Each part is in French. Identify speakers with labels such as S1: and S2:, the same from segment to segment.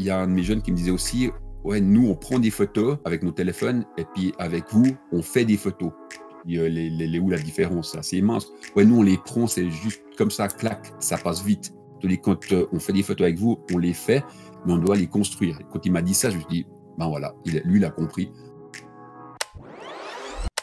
S1: il y a un de mes jeunes qui me disait aussi, ouais, nous, on prend des photos avec nos téléphones, et puis avec vous, on fait des photos. les, les, où la différence C'est immense. Ouais, nous, on les prend, c'est juste comme ça, clac, ça passe vite. Quand euh, on fait des photos avec vous, on les fait, mais on doit les construire. quand il m'a dit ça, je me suis dit, ben voilà, il, lui, il a compris.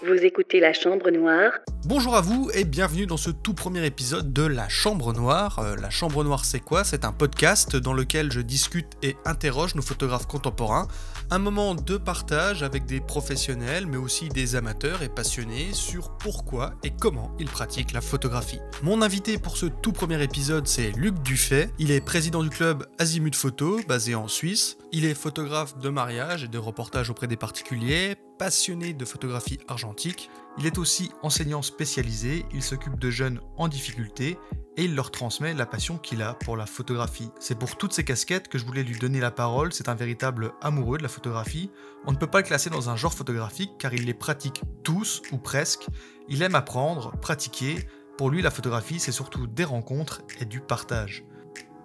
S2: Vous écoutez La Chambre Noire.
S3: Bonjour à vous et bienvenue dans ce tout premier épisode de La Chambre Noire. Euh, la Chambre Noire, c'est quoi? C'est un podcast dans lequel je discute et interroge nos photographes contemporains. Un moment de partage avec des professionnels, mais aussi des amateurs et passionnés sur pourquoi et comment ils pratiquent la photographie. Mon invité pour ce tout premier épisode, c'est Luc Dufay. Il est président du club Azimut Photo, basé en Suisse. Il est photographe de mariage et de reportage auprès des particuliers, passionné de photographie argentique. Il est aussi enseignant spécialisé, il s'occupe de jeunes en difficulté et il leur transmet la passion qu'il a pour la photographie. C'est pour toutes ces casquettes que je voulais lui donner la parole, c'est un véritable amoureux de la photographie. On ne peut pas le classer dans un genre photographique car il les pratique tous ou presque. Il aime apprendre, pratiquer. Pour lui, la photographie, c'est surtout des rencontres et du partage.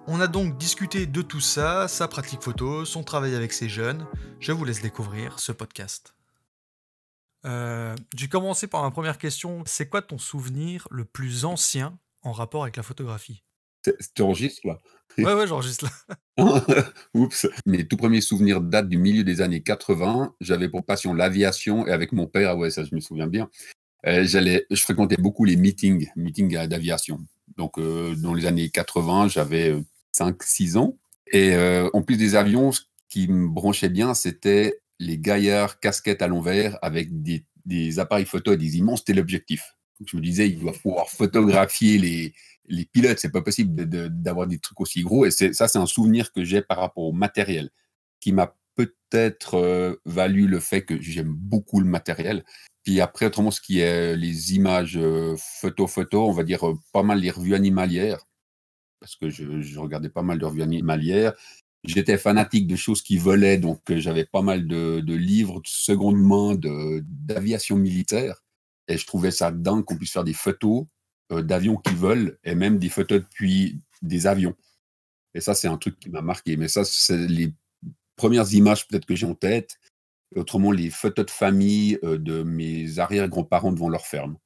S3: On a donc discuté de tout ça, sa pratique photo, son travail avec ses jeunes. Je vous laisse découvrir ce podcast. Euh, J'ai commencé par ma première question. C'est quoi ton souvenir le plus ancien en rapport avec la photographie?
S1: Tu enregistres là?
S3: Ouais, ouais, j'enregistre
S1: là. Oups. Mes tout premiers souvenirs datent du milieu des années 80. J'avais pour passion l'aviation et avec mon père, ah ouais, ça je me souviens bien. Euh, j'allais, je fréquentais beaucoup les meetings, meetings d'aviation. Donc, euh, dans les années 80, j'avais 5-6 ans. Et euh, en plus des avions, ce qui me branchait bien, c'était les gaillards casquettes à l'envers avec des, appareils photo et des immenses téléobjectifs. Je me disais, il doit pouvoir photographier les, les pilotes. C'est pas possible d'avoir des trucs aussi gros. Et ça, c'est un souvenir que j'ai par rapport au matériel qui m'a peut-être euh, valu le fait que j'aime beaucoup le matériel. Puis après, autrement, ce qui est les images photo-photo, on va dire pas mal les revues animalières parce que je, regardais pas mal de revues animalières. J'étais fanatique de choses qui volaient, donc euh, j'avais pas mal de, livres de seconde main d'aviation militaire. Et je trouvais ça dingue qu'on puisse faire des photos euh, d'avions qui volent et même des photos depuis des avions. Et ça, c'est un truc qui m'a marqué. Mais ça, c'est les premières images peut-être que j'ai en tête. autrement, les photos de famille euh, de mes arrière-grands-parents devant leur ferme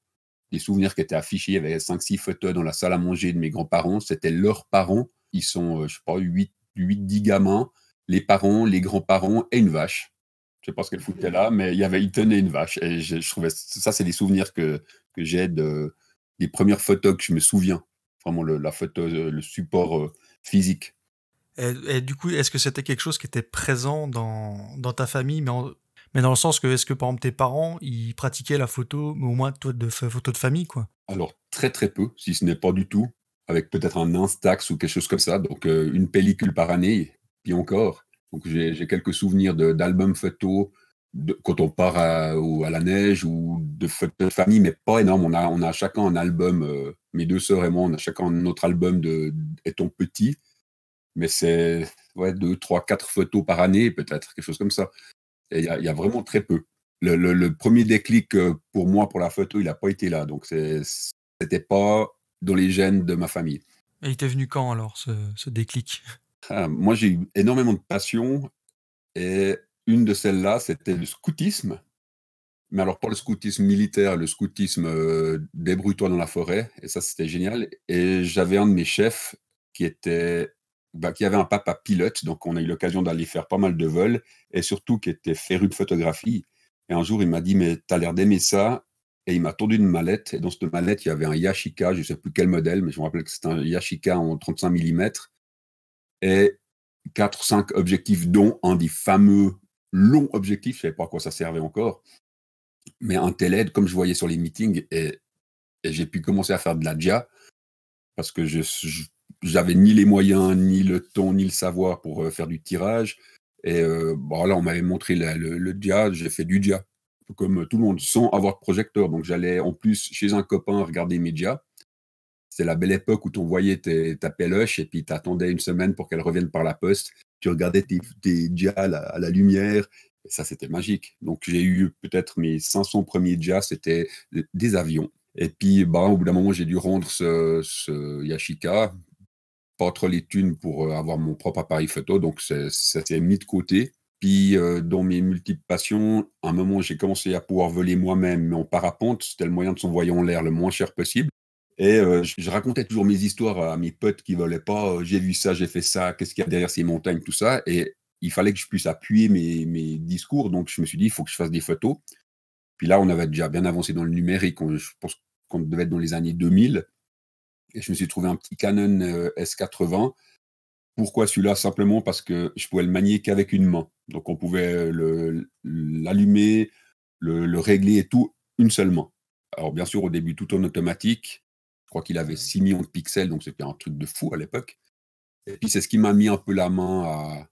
S1: des souvenirs qui étaient affichés. Il y avait 5-6 photos dans la salle à manger de mes grands-parents. C'était leurs parents. Ils sont, euh, je sais pas, 8-10 gamins, les parents, les grands-parents et une vache. Je sais pas ce qu'elle foutait là, mais il y avait, ils tenaient une vache. Et je, trouvais, ça, c'est des souvenirs que, que j'ai de, des premières photos que je me souviens. Vraiment, le, la photo, le support euh, physique.
S3: Et, du coup, est-ce que c'était quelque chose qui était présent dans, dans ta famille, mais mais dans le sens que, est-ce que par exemple tes parents, ils pratiquaient la photo, mais au moins toi, de photo de famille, quoi?
S1: Alors, très très peu, si ce n'est pas du tout, avec peut-être un Instax ou quelque chose comme ça. Donc, euh, une pellicule par année, puis encore. Donc, j'ai quelques souvenirs d'albums photos quand on part à, ou à la neige ou de photos de famille, mais pas énorme. On a, on a chacun un album, euh, mes deux sœurs et moi, on a chacun notre album de étant petit. Mais c'est ouais, deux, trois, quatre photos par année, peut-être, quelque chose comme ça. Il y, a vraiment très peu. Le, premier déclic euh, pour moi, pour la photo, il n'a pas été là. Donc, c'était pas dans les gènes de ma famille.
S3: Et il t'est venu quand alors, ce, déclic?
S1: Ah, Moi, j'ai eu énormément de passion. Et une de celles-là, c'était le scoutisme. Mais alors, pas le scoutisme militaire, le scoutisme euh, débrouille-toi dans la forêt. Et ça, c'était génial. Et j'avais un de mes chefs qui était bah, qui avait un papa pilote, donc on a eu l'occasion d'aller faire pas mal de vols, et surtout qui était féru de photographie. Et un jour, il m'a dit, mais tu as l'air d'aimer ça. Et il m'a tendu une mallette, et dans cette mallette, il y avait un Yashica, je ne sais plus quel modèle, mais je me rappelle que c'était un Yashica en 35 mm, et 4 ou 5 objectifs, dont un des fameux longs objectifs, je ne savais pas à quoi ça servait encore, mais un TELED, comme je voyais sur les meetings, et, j'ai pu commencer à faire de la DIA, parce que je j'avais ni les moyens, ni le temps, ni le savoir pour euh, faire du tirage. Et euh, bon, là, on m'avait montré le, le, dia, j'ai fait du dia, comme tout le monde, sans avoir de projecteur. Donc, j'allais en plus chez un copain regarder mes dia. C'est la belle époque où tu envoyais ta peluche et puis tu attendais une semaine pour qu'elle revienne par la poste. Tu regardais tes, tes à la, lumière. Et ça, c'était magique. Donc, j'ai eu peut-être mes 500 premiers dia, c'était des avions. Et puis, bah, au bout d'un moment, j'ai dû rendre ce, ce Yashica pas trop les thunes pour avoir mon propre appareil photo, donc ça s'est mis de côté. Puis, dans mes multiples passions, à un moment, j'ai commencé à pouvoir voler moi-même, mais en parapente. C'était le moyen de s'envoyer en l'air le moins cher possible. Et je racontais toujours mes histoires à mes potes qui volaient pas. j'ai vu ça, j'ai fait ça, qu'est-ce qu'il y a derrière ces montagnes, tout ça. Et il fallait que je puisse appuyer mes, mes discours. Donc, je me suis dit, il faut que je fasse des photos. Puis là, on avait déjà bien avancé dans le numérique. je pense qu'on devait être dans les années 2000. Et je me suis trouvé un petit Canon S80 pourquoi celui-là? Simplement parce que je pouvais le manier qu'avec une main. Donc on pouvait l'allumer, le, régler et tout une seule main. Alors bien sûr, au début, tout en automatique. Je crois qu'il avait 6 millions de pixels, donc c'était un truc de fou à l'époque. Et puis c'est ce qui m'a mis un peu la main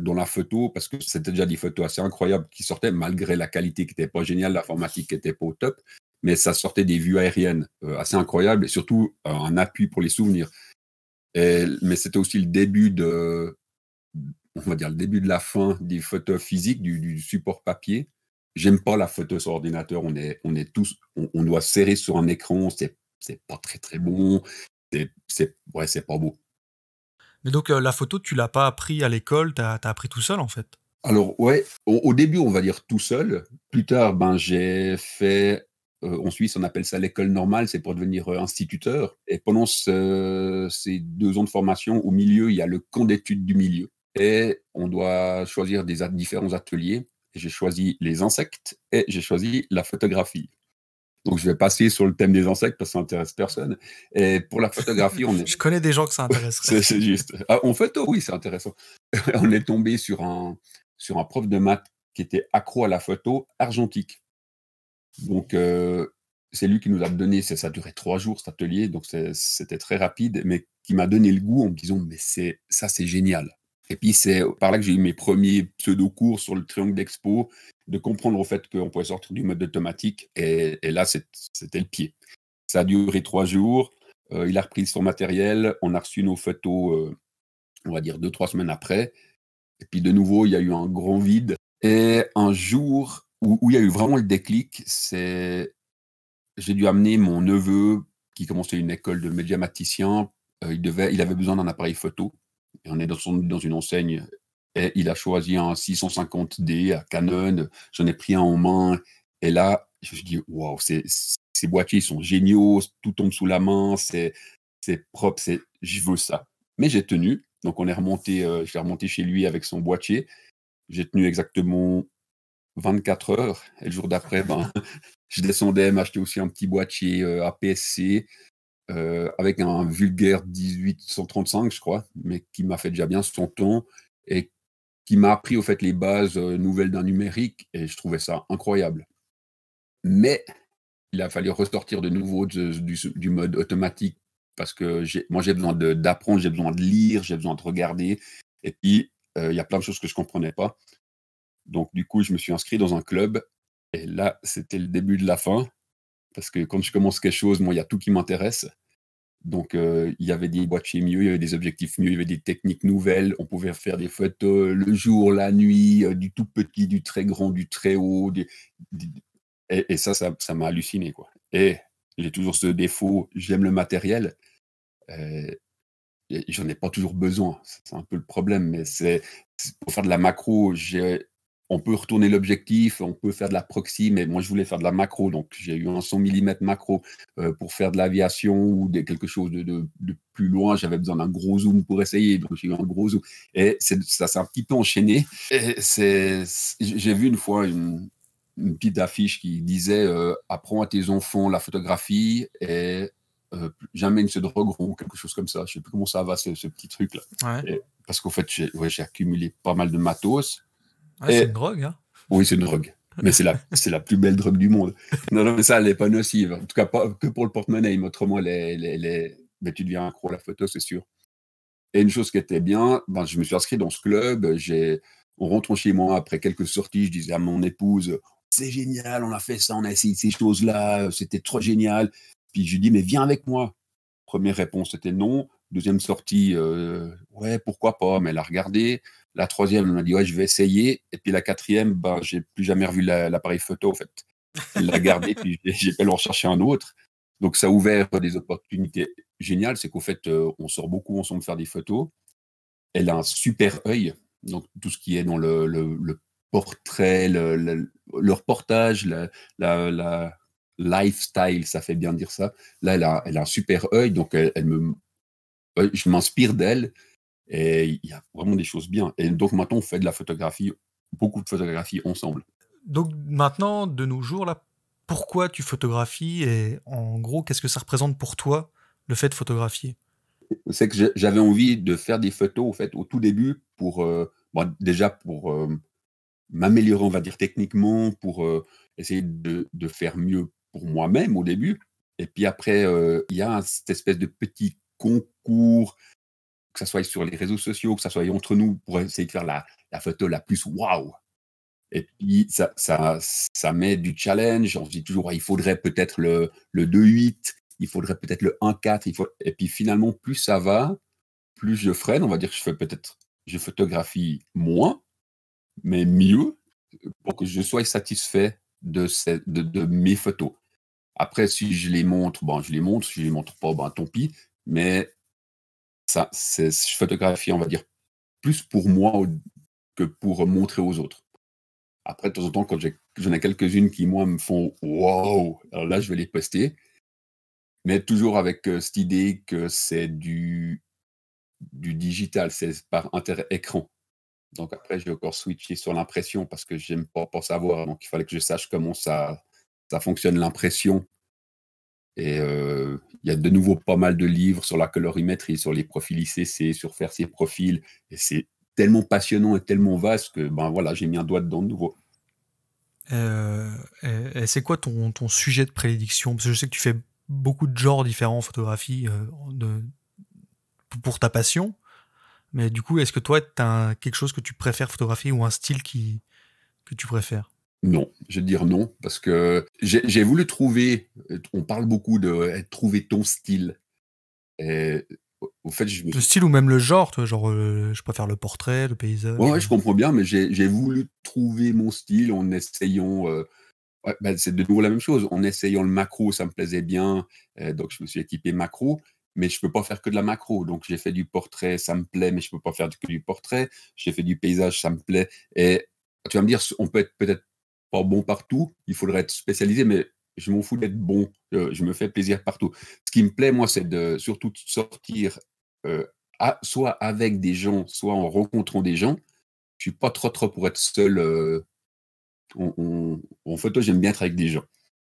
S1: dans la photo, parce que c'était déjà des photos assez incroyables qui sortaient, malgré la qualité qui n'était pas géniale, l'informatique qui n'était pas au top, mais ça sortait des vues aériennes euh, assez incroyables, et surtout euh, un appui pour les souvenirs mais c'était aussi le début de, on va dire, le début de la fin des photos physiques, du, support papier. J'aime pas la photo sur ordinateur. On est, on est tous, on, doit serrer sur un écran. C'est, c'est pas très très bon. C'est, c'est, ouais, c'est pas beau.
S3: Mais donc euh, la photo, tu l'as pas appris à l'école, tu as, appris tout seul en fait?
S1: Alors ouais, au, début on va dire tout seul. Plus tard, ben j'ai fait en Suisse, on appelle ça l'école normale, c'est pour devenir euh, instituteur. Et pendant ces deux ans de formation, au milieu, il y a le camp d'études du milieu. Et on doit choisir des différents ateliers. J'ai choisi les insectes et j'ai choisi la photographie. Donc, je vais passer sur le thème des insectes parce que ça n'intéresse personne. Et pour la photographie, on est.
S3: je connais des gens que ça intéresserait.
S1: c'est juste. Ah, en photo, oui, c'est intéressant. on est tombé sur un, sur un prof de maths qui était accro à la photo argentique. Donc, euh, c'est lui qui nous a donné, ça, a duré trois jours cet atelier, donc c'était très rapide, mais qui m'a donné le goût en me disant, mais c'est ça, c'est génial. Et puis, c'est par là que j'ai eu mes premiers pseudo-cours sur le triangle d'expo, de comprendre au fait qu'on pouvait sortir du mode automatique. Et, là, c'était le pied. Ça a duré trois jours. Euh, il a repris son matériel. On a reçu nos photos, euh, on va dire, deux, trois semaines après. Et puis, de nouveau, il y a eu un grand vide. Et un jour, où, il y a eu vraiment le déclic, c'est j'ai dû amener mon neveu qui commençait une école de médiamaticien. Euh, il, devait, il avait besoin d'un appareil photo. Et on est dans, son, dans une enseigne et il a choisi un 650D à Canon. J'en ai pris un en main. Et là, je me suis dit, waouh, ces, boîtiers sont géniaux, tout tombe sous la main, c'est propre, c'est, je veux ça. Mais j'ai tenu. Donc on est remonté, euh, je suis remonté chez lui avec son boîtier. J'ai tenu exactement 24 heures. Et le jour d'après, ben, je descendais m'acheter aussi un petit boîtier euh, APS-C euh, avec un vulgaire 1835, je crois, mais qui m'a fait déjà bien son temps et qui m'a appris au fait les bases euh, nouvelles d'un numérique et je trouvais ça incroyable. Mais il a fallu ressortir de nouveau du, mode automatique parce que moi j'ai besoin d'apprendre, j'ai besoin de lire, j'ai besoin de regarder et puis il y a plein de choses que je comprenais pas. Donc, du coup, je me suis inscrit dans un club. Et là, c'était le début de la fin. Parce que quand je commence quelque chose, moi, il y a tout qui m'intéresse. Donc, euh, il y avait des boîtiers mieux, il y avait des objectifs mieux, il y avait des techniques nouvelles. On pouvait faire des photos le jour, la nuit, euh, du tout petit, du très grand, du très haut. et, ça, ça m'a halluciné. Quoi. Et j'ai toujours ce défaut, j'aime le matériel. Euh, j'en ai pas toujours besoin. C'est un peu le problème, mais c'est pour faire de la macro, on peut retourner l'objectif, on peut faire de la proxy, mais moi je voulais faire de la macro, donc j'ai eu un 100 mm macro euh, pour faire de l'aviation ou de, quelque chose de, plus loin. J'avais besoin d'un gros zoom pour essayer, donc j'ai eu un gros zoom. Et ça s'est un petit peu enchaîné. J'ai vu une fois une, petite affiche qui disait euh, Apprends à tes enfants la photographie et euh, jamais ils ne se drogueront, quelque chose comme ça. Je ne sais plus comment ça va, ce, petit truc-là. Parce qu'en fait, j'ai accumulé pas mal de matos
S3: c'est une drogue, hein
S1: Oui, c'est une drogue. Mais c'est la, la plus belle drogue du monde. Non, non, mais ça, elle n'est pas nocive. En tout cas, pas que pour le porte-monnaie. Autrement, les, les, les... Mais tu deviens accro à la photo, c'est sûr. Et une chose qui était bien, ben, je me suis inscrit dans ce club. J'ai... En rentrant chez moi, après quelques sorties, je disais à mon épouse C'est génial, on a fait ça, on a essayé ces choses-là, c'était trop génial. Puis je lui dis Mais viens avec moi. Première réponse, c'était non. Deuxième sortie, euh, ouais, pourquoi pas, mais elle a regardé. La troisième, elle m'a dit, ouais, je vais essayer. Et puis la quatrième, ben, j'ai plus jamais revu l'appareil photo, en fait. Elle l'a gardé, puis j'ai pas le rechercher un autre. Donc ça a ouvert des opportunités géniales, c'est qu'au fait, on sort beaucoup ensemble faire des photos. Elle a un super œil, donc tout ce qui est dans le, portrait, le, reportage, la, lifestyle, ça fait bien dire ça. Là, elle a, elle a un super œil, donc elle, me, je m'inspire d'elle et il y a vraiment des choses bien. Et donc maintenant, on fait de la photographie, beaucoup de photographie ensemble.
S3: Donc maintenant, de nos jours, là, pourquoi tu photographies et en gros, qu'est-ce que ça représente pour toi le fait de photographier?
S1: C'est que j'avais envie de faire des photos au fait au tout début pour euh, déjà pour euh, m'améliorer, on va dire techniquement, pour euh, essayer de, de, faire mieux pour moi-même au début. Et puis après, il y a cette espèce de petit concours, que ce soit sur les réseaux sociaux, que ce soit entre nous, pour essayer de faire la, photo la plus waouh. Et puis, ça, ça, ça met du challenge. On se dit toujours, il faudrait peut-être le, le 2-8, il faudrait peut-être le 1-4. Il faut... Et puis, finalement, plus ça va, plus je freine. On va dire que je fais peut-être, je photographie moins, mais mieux, pour que je sois satisfait de, de, mes photos. Après, si je les montre, bon, je les montre. Si je les montre pas, ben, tant pis. Mais ça, c'est, je photographie, on va dire, plus pour moi que pour montrer aux autres. Après, de temps en temps, quand j'en ai, quelques-unes qui, moi, me font wow, alors là, je vais les poster. Mais toujours avec euh, cette idée que c'est du, digital, c'est par inter-écran. Donc après, j'ai encore switché sur l'impression parce que j'aime pas, pas savoir. Donc il fallait que je sache comment ça fonctionne l'impression. Et euh, il y a de nouveau pas mal de livres sur la colorimétrie, sur les profils ICC, sur faire ses profils. Et c'est tellement passionnant et tellement vaste que ben voilà, j'ai mis un doigt dedans de nouveau.
S3: Euh, et, c'est quoi ton, sujet de prédiction Parce que je sais que tu fais beaucoup de genres différents en photographie euh, pour ta passion. Mais du coup, est-ce que toi, tu as quelque chose que tu préfères photographier ou un style qui, que tu préfères?
S1: Non, je vais dire non, parce que j'ai voulu trouver, on parle beaucoup de trouver ton style. Et au fait, je...
S3: Le style ou même le genre, toi, genre, euh, je préfère le portrait, le paysage.
S1: Ouais, je comprends bien, mais j'ai voulu trouver mon style en essayant. Euh, bah, c'est de nouveau la même chose. En essayant le macro, ça me plaisait bien, euh, donc je me suis équipé macro, mais je peux pas faire que de la macro. Donc j'ai fait du portrait, ça me plaît, mais je peux pas faire que du portrait. J'ai fait du paysage, ça me plaît. Et tu vas me dire, on peut être peut-être pas bon partout, il faudrait être spécialisé, mais je m'en fous d'être bon, je me fais plaisir partout. Ce qui me plaît, moi, c'est de surtout sortir euh, soit avec des gens, soit en rencontrant des gens. Je suis pas trop trop pour être seul. Euh, en photo, j'aime bien être avec des gens.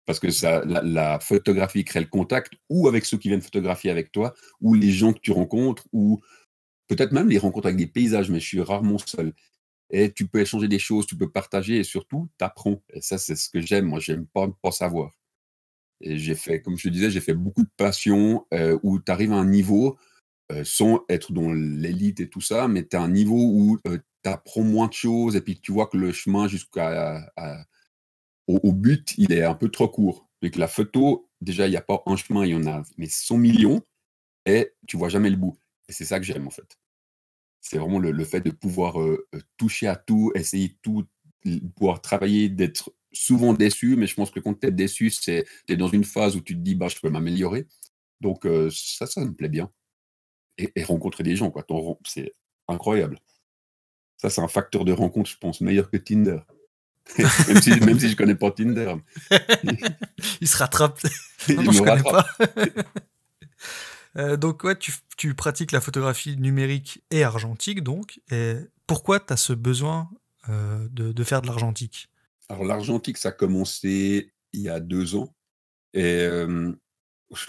S1: Parce que ça, la, photographie crée le contact, ou avec ceux qui viennent photographier avec toi, ou les gens que tu rencontres, ou peut-être même les rencontres avec des paysages, mais je suis rarement seul. Et tu peux échanger des choses, tu peux partager, et surtout, tu apprends. Et ça, c'est ce que j'aime. Moi, j'aime pas pas savoir. Et j'ai fait, comme je te disais, j'ai fait beaucoup de passion euh, où tu arrives à un niveau euh, sans être dans l'élite et tout ça, mais tu as un niveau où euh, tu apprends moins de choses et puis tu vois que le chemin jusqu'à au, but, il est un peu trop court. Que la photo, déjà, il n'y a pas un chemin, il y en a mais 100 millions et tu vois jamais le bout. Et c'est ça que j'aime en fait. C'est vraiment le, fait de pouvoir toucher à tout, essayer tout, pouvoir travailler, d'être souvent déçu, mais je pense que quand tu es déçu, c'est tu es dans une phase où tu te dis bah, je peux m'améliorer. Donc ça, ça me plaît bien. Et, rencontrer des gens, quoi. C'est incroyable. Ça, c'est un facteur de rencontre, je pense, meilleur que Tinder. même, si, même si je connais pas Tinder.
S3: Il se rattrape. non, connais pas. Euh, donc, ouais, tu, pratiques la photographie numérique et argentique, donc. Pourquoi tu as ce besoin euh, de, faire de l'argentique?
S1: Alors, l'argentique, ça a commencé il y a deux ans. Et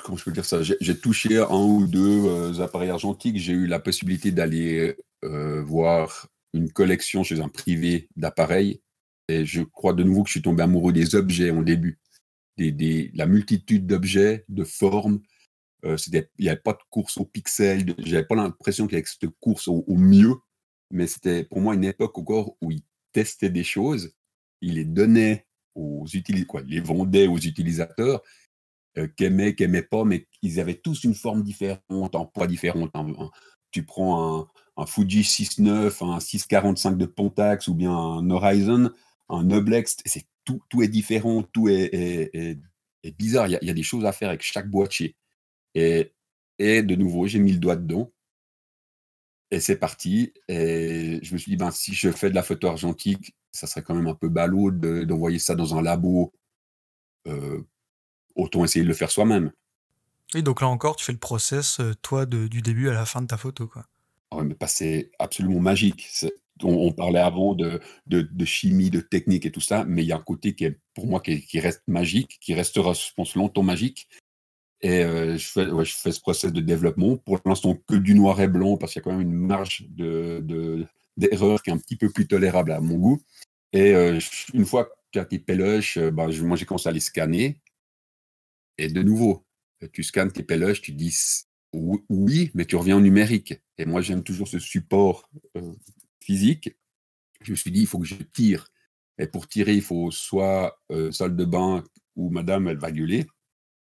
S1: comment je peux dire ça? J'ai touché un ou deux euh, appareils argentiques. J'ai eu la possibilité d'aller euh, voir une collection chez un privé d'appareils. Et je crois de nouveau que je suis tombé amoureux des objets en début. Des, la multitude d'objets, de formes. Euh, il n'y avait pas de course au pixel. J'avais pas l'impression qu'il y avait cette course au, mieux. Mais c'était pour moi une époque encore où ils testaient des choses. Ils les donnaient aux utilisateurs, les vendaient aux utilisateurs euh, qu'aimaient, qui n'aimaient pas, mais ils avaient tous une forme différente, un poids différent. tu prends un, Fuji 6.9, un 6.45 de Pontax ou bien un Horizon, un Noblex, tout, tout est différent, tout est bizarre. Il y, a, des choses à faire avec chaque boîtier. Et, et de nouveau, j'ai mis le doigt dedans. Et c'est parti. Et je me suis dit, ben, si je fais de la photo argentique, ça serait quand même un peu ballot d'envoyer ça dans un labo. Euh, autant essayer de le faire soi-même.
S3: Et donc là encore, tu fais le process, euh, toi, du début à la fin de ta photo. Quoi.
S1: Ah mais c'est absolument magique. On, parlait avant de, de, chimie, de technique et tout ça, mais il y a un côté qui est, pour moi, qui, qui reste magique, qui restera, je pense, longtemps magique. Et euh, je, fais, je fais ce process de développement. Pour l'instant, que du noir et blanc, parce qu'il y a quand même une marge d'erreur de, qui est un petit peu plus tolérable à mon goût. Et euh, une fois as tes péloches, bah, moi, j'ai commencé à les scanner. Et de nouveau, tu scannes tes péloches, tu dis oui, mais tu reviens en numérique. Et moi, j'aime toujours ce support euh, physique. Je me suis dit, il faut que je tire. Et pour tirer, il faut soit euh, salle de bain où madame, elle va gueuler,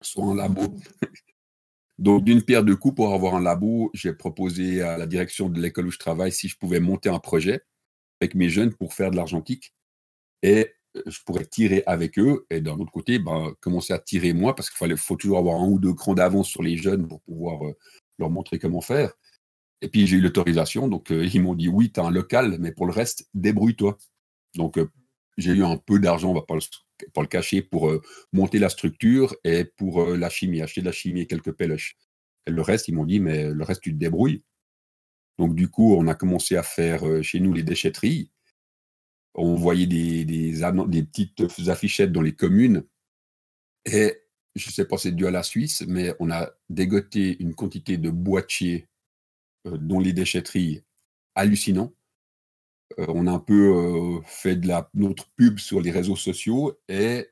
S1: soit un labo. Donc, d'une pierre deux coups, pour avoir un labo, j'ai proposé à la direction de l'école où je travaille si je pouvais monter un projet avec mes jeunes pour faire de l'argentique. Et je pourrais tirer avec eux et d'un autre côté, ben, commencer à tirer moi parce qu'il faut toujours avoir un ou deux crans d'avance sur les jeunes pour pouvoir euh, leur montrer comment faire. Et puis j'ai eu l'autorisation, donc euh, ils m'ont dit oui, tu as un local, mais pour le reste, débrouille-toi. Donc euh, j'ai eu un peu d'argent, on va pas pas le cacher, pour monter la structure et pour la chimie, acheter de la chimie et quelques péloches. Et le reste, ils m'ont dit, mais le reste, tu te débrouilles. Donc du coup, on a commencé à faire chez nous les déchetteries on voyait des, des, petites affichettes dans les communes. Et je ne sais pas c'est dû à la Suisse, mais on a dégoté une quantité de boîtiers euh, dont les déchetteries hallucinants. Euh, on a un peu euh, fait de la, notre pub sur les réseaux sociaux et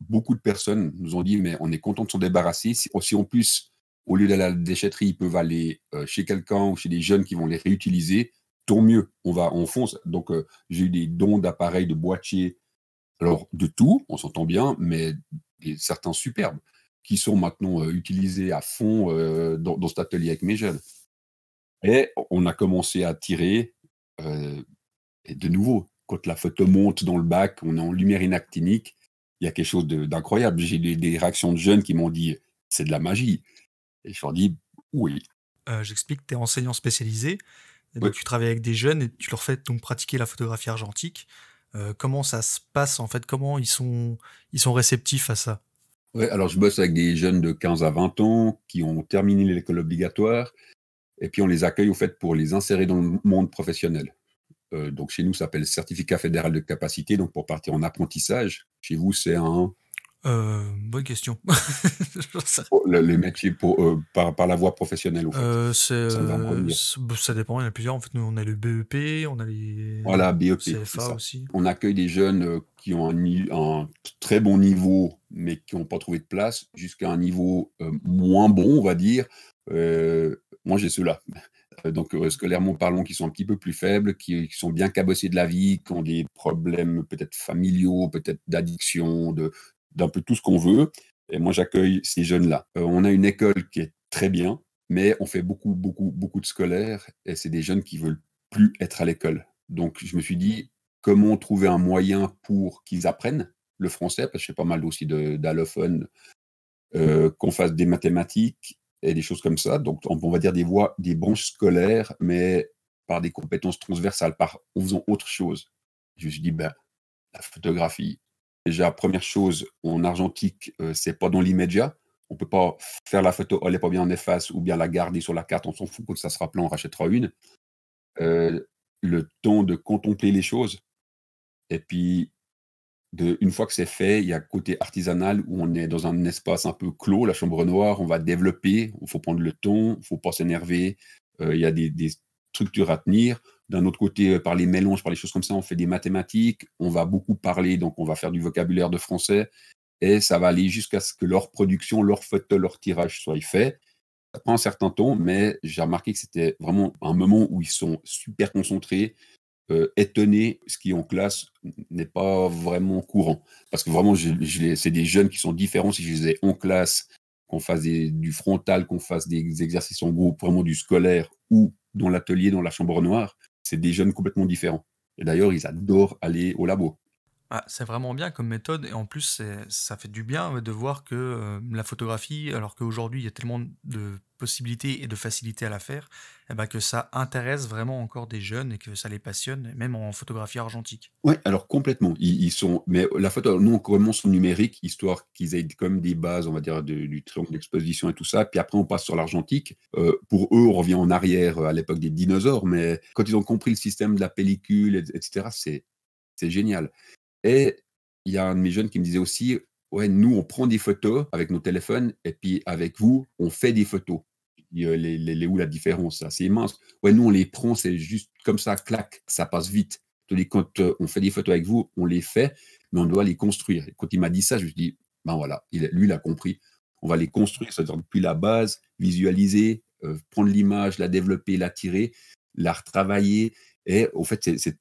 S1: beaucoup de personnes nous ont dit mais on est content de s'en débarrasser. Si, en plus, au lieu d'aller à la déchetterie, ils peuvent aller chez quelqu'un ou chez des jeunes qui vont les réutiliser, tant mieux, on va, on fonce. Donc, euh, j'ai eu des dons d'appareils, de boîtiers, alors de tout, on s'entend bien, mais certains superbes qui sont maintenant euh, utilisés à fond euh, dans, cet atelier avec mes jeunes. Et on a commencé à tirer, et de nouveau, quand la photo monte dans le bac, on est en lumière inactinique, il y a quelque chose d'incroyable. J'ai des, des réactions de jeunes qui m'ont dit c'est de la magie. Et je leur dis oui.
S3: J'explique que tu es enseignant spécialisé tu travailles avec des jeunes et tu leur fais donc pratiquer la photographie argentique. Euh, comment ça se passe en fait? Comment ils sont, ils sont réceptifs à ça?
S1: Ouais, alors je bosse avec des jeunes de 15 à 20 ans qui ont terminé l'école obligatoire et puis on les accueille au fait pour les insérer dans le monde professionnel. Euh, donc chez nous, ça s'appelle certificat fédéral de capacité, donc pour partir en apprentissage. Chez vous, c'est un
S3: euh, bonne question.
S1: les métiers pour, euh, par, par, la voie professionnelle,
S3: euh, ça, dépend, il y en a plusieurs. En fait, nous, on a le BEP, on a les
S1: voilà, BEP,
S3: CFA aussi.
S1: On accueille des jeunes qui ont un, un très bon niveau, mais qui n'ont pas trouvé de place, jusqu'à un niveau moins bon, on va dire. moi, j'ai ceux-là. Donc, scolairement parlant, qui sont un petit peu plus faibles, qui, sont bien cabossés de la vie, qui ont des problèmes peut-être familiaux, peut-être d'addiction, d'un peu tout ce qu'on veut. Et moi, j'accueille ces jeunes-là. Euh, on a une école qui est très bien, mais on fait beaucoup, beaucoup, beaucoup de scolaires et c'est des jeunes qui veulent plus être à l'école. Donc, je me suis dit, comment trouver un moyen pour qu'ils apprennent le français, parce que je fais pas mal aussi d'allophones, euh, qu'on fasse des mathématiques et des choses comme ça. Donc, on, va dire des voies, des branches scolaires, mais par des compétences transversales, par en faisant autre chose. Je me suis dit, ben, la photographie, Déjà, première chose, en argentique, euh, c'est pas dans l'immédiat. On peut pas faire la photo, elle est pas bien en efface, ou bien la garder sur la carte, on s'en fout, que ça sera plein, on rachètera une. Euh, le temps de contempler les choses. Et puis, une fois que c'est fait, il y a côté artisanal où on est dans un espace un peu clos, la chambre noire, on va développer, il faut prendre le temps, il faut pas s'énerver, euh, il y a des, des, structures à tenir. D'un autre côté, euh, par les mélanges, par les choses comme ça, on fait des mathématiques, on va beaucoup parler, donc on va faire du vocabulaire de français, et ça va aller jusqu'à ce que leur production, leur photo, leur tirage soit fait. Ça prend un certain temps, mais j'ai remarqué que c'était vraiment un moment où ils sont super concentrés, euh, étonnés, ce qui en classe n'est pas vraiment courant. Parce que vraiment, c'est des jeunes qui sont différents. Si je les ai en classe, qu'on fasse du frontal, qu'on fasse des exercices en groupe, vraiment du scolaire, ou dans l'atelier, dans la chambre noire, c'est des jeunes complètement différents. Et d'ailleurs, ils adorent aller au labo.
S3: Ah, c'est vraiment bien comme méthode et en plus ça fait du bien, de voir que, hem, la photographie, alors qu'aujourd'hui il y a tellement de possibilités et de facilité à la faire, et bah, que ça intéresse vraiment encore des jeunes et que ça les passionne, même en photographie argentique.
S1: Ouais, alors complètement. Ils sont mais la photo, nous on commence en numérique, histoire qu'ils aient même des bases, on va dire, de du triangle d'exposition et tout ça, puis après on passe sur l'argentique. Heu, pour eux, on revient en arrière, heu, à l'époque des dinosaures, mais quand ils ont compris le système de la pellicule et et cetera, c'est c'est génial et il y a un de mes jeunes qui me disait aussi: «Ouais, nous on prend des photos avec nos téléphones et puis avec vous, on fait des photos». Je dis: «Heu, elle est elle est où la différence? C'est assez immense». «Ouais, nous on les prend, c'est juste comme ça, clac, ça passe vite». Quand, heu, on fait des photos avec vous, on les fait, mais on doit les construire quand il m'a dit ça, je me suis dit: «Ben voilà, lui, il a compris. On va les construire, c'est-à-dire depuis la base, visualiser, heu, prendre l'image, la développer, la tirer, la retravailler» et au fait, c'est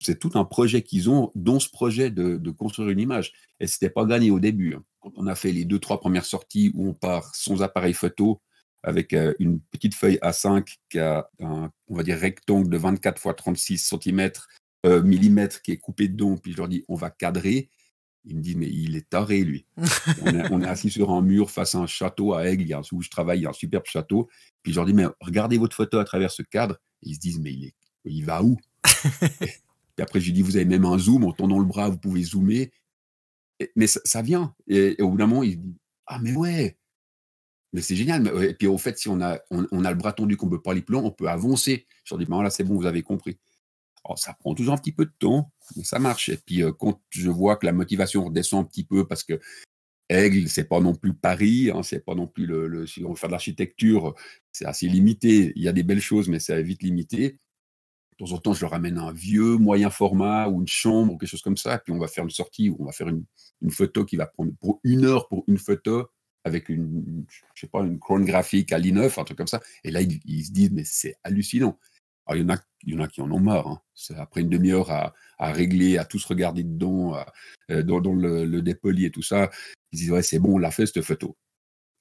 S1: c'est tout un projet qu'ils ont, dont ce projet de de construire une image et c'était pas gagné au début, hein. Quand on a fait les deux trois premières sorties où on part sans appareil photo avec, heu, une petite feuille A5 qui a un, on va dire rectangle de 24 fois 36 centimètres, heu, millimètres qui est coupé dedans, puis je leur dis: «On va cadrer». Il me dit: «Mais il est taré lui». On est on est assis sur un mur face à un château à Aigle, il y a où je travaille, il y a un superbe château, puis je leur dis: «Mais regardez votre photo à travers ce cadre» et ils se disent: «Mais il est il va où?» et après je lui dis: «Vous avez même un zoom, en tendant le bras, vous pouvez zoomer» mais ça vient et et au bout d'un moment, il dit: «Ah mais ouais! mais c'est génial, mais ouais» et puis au fait, si on a on a le bras tendu, qu'on peut pas aller plus loin, on peut avancer. Je leur dis: «Ben voilà, c'est bon, vous avez compris». Alors ça prend toujours un petit peu de temps, mais ça marche et puis, heu, quand je vois que la motivation redescend un petit peu parce que Aigle, c'est pas non plus Paris, hein, c'est pas non plus le si on veut faire de l'architecture, c'est assez limité. Il y a des belles choses, mais c'est vite limité. De temps en temps, je leur ramène un vieux moyen format ou une chambre ou quelque chose comme ça, puis on va faire une sortie où on va faire une une photo qui va prendre pour 1 heure pour une photo avec une je sais pas, une chronographique à l'i9, un truc comme ça et là, ils se disent: «Mais c'est hallucinant». Alors il y en a il y en a qui en ont marre, hein. Après une demi heure à régler, à tous regarder dedans, heu, dans le dépoli et tout ça, ils disent: «Ouais, c'est bon, on l'a fait cette photo»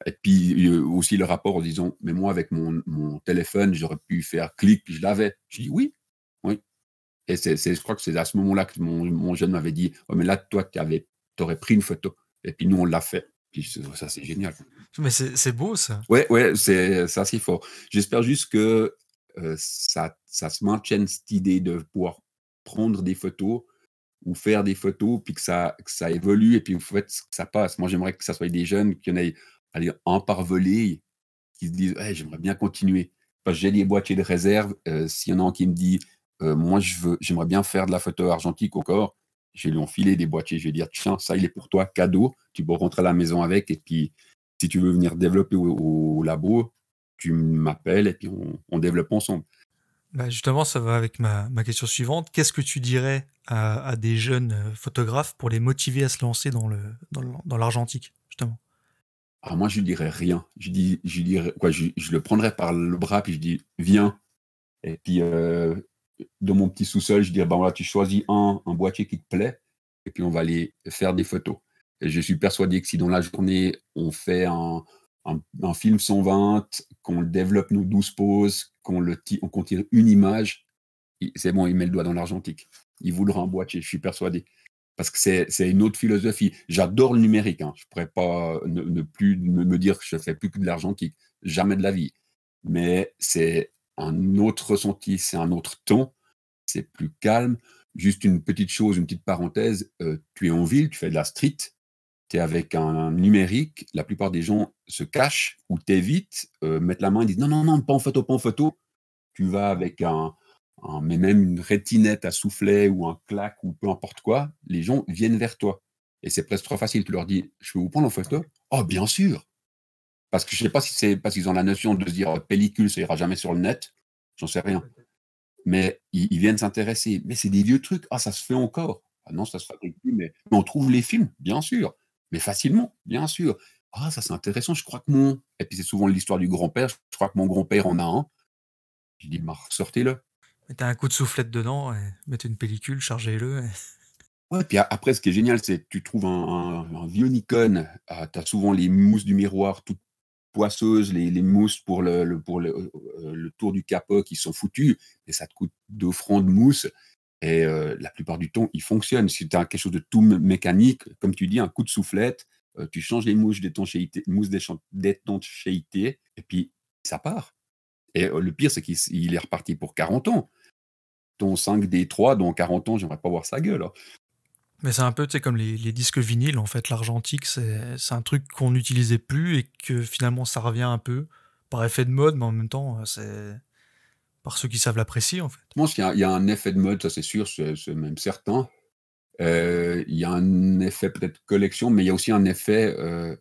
S1: et puis, aussi le rapport en disant: «Mais moi avec mon mon téléphone, j'aurais pu faire clic, puis je l'avais». Je dis: «Oui, oui» et c'est je crois que c'est à ce moment-là que mon mon jeune m'avait dit: «Ouais, mais là, toi, tu aurais pris une photo et puis nous, on l'a fait». Puis je ça, c'est génial.
S3: Mais c'est beau ça.
S1: Ouais, ouais, c'est c'est assez fort. J'espère juste que, heu, ça ça se maintienne cette idée de pouvoir prendre des photos ou faire des photos, puis que ça que ça évolue et puis au fait, que ça passe. Moi, j'aimerais que ça soit des jeunes qu'il y en allez, un par volée, qui se disent: «Ouais, j'aimerais bien continuer». Parce que j'ai des boîtiers de réserve, heu, s'il y en a un qui me dit: «Heu, moi, je veux j'aimerais bien faire de la photo argentique encore», je vais lui enfiler des boîtiers. Je vais dire: «Tiens, ça, il est pour toi, cadeau, tu peux rentrer à la maison avec et puis si tu veux venir développer au au labo, tu m'appelles et puis on on développe ensemble».
S3: Bah, justement, ça va avec ma ma question suivante. Qu'est-ce que tu dirais à à des jeunes, heu, photographes pour les motiver à se lancer dans le dans l'argentique, justement?
S1: Ah moi, je lui dirais rien. Je dis je dirais quoi? Je je le prendrais par le bras puis je dis: «Viens» et puis, heu, dans mon petit sous-sol, je dirais: «Ben voilà, tu choisis un un boîtier qui te plaît et puis on va aller faire des photos» je suis persuadé que si dans la journée, on fait un un film 120, qu'on développe nos 12 poses, qu'on le tire une image, c'est bon, il met le doigt dans l'argentique. Il voudra un boîtier, je suis persuadé. Parce que c'est une autre philosophie. J'adore le numérique, hein, je pourrais pas ne ne plus me dire que je fais plus que de l'argentique, jamais de la vie. Mais c'est un autre ressenti, c'est un autre temps, c'est plus calme. Juste une petite chose, une petite parenthèse, heu, tu es en ville, tu fais de la street, tu es avec un numérique, la plupart des gens se cachent ou t'évitent, heu, mettent la main, ils disent: «Non, non, non, pas en photo, pas en photo». Tu vas avec un un mais même une rétinette à soufflet ou un clac ou peu importe quoi, les gens viennent vers toi et c'est presque trop facile. Tu leur dis: «Je peux vous prendre en photo?» «Oh bien sûr!» Parce que je sais pas si c'est parce qu'ils ont la notion de se dire: «Heu, pellicule, ça ira jamais sur le net», j'en sais rien. Mais ils ils viennent s'intéresser. «Mais c'est des vieux trucs. Ah ça se fait encore?» «Ah non, ça se fabrique plus, mais mais on trouve les films?» «Bien sûr, mais facilement, bien sûr». «Ah ça c'est intéressant, je crois que mon» et puis c'est souvent l'histoire du grand-père: «Je crois que mon grand-père en a un». Je dis: «Ben ressortez-le».
S3: Mettez un coup de soufflette dedans et mettez une pellicule, chargez-le et
S1: Ouais, puis après ce qui est génial, c'est que tu trouves un un un vieux Nikon, ah, tu as souvent les mousses du miroir toutes les les mousses pour le pour heu, le tour du capot qui sont foutues et ça te coûte 2 francs de mousse Et la plupart du temps, il fonctionne. Si tu as quelque chose de tout mécanique, comme tu dis, un coup de soufflette, tu changes les mousses d'étanchéité, et puis ça part. Et le pire, c'est qu'il est reparti pour 40 ans. Ton 5D3, dans 40 ans, j'aimerais pas voir sa gueule. Hein.
S3: Mais c'est un peu comme les, les, disques vinyles, en fait. L'argentique, c'est un truc qu'on n'utilisait plus et que finalement ça revient un peu par effet de mode, mais en même temps, c'est par ceux qui savent l'apprécier, en fait.
S1: Je pense qu'il y, a un effet de mode, ça c'est sûr, c'est même certain. Euh, il y a un effet peut-être collection, mais il y a aussi un effet euh,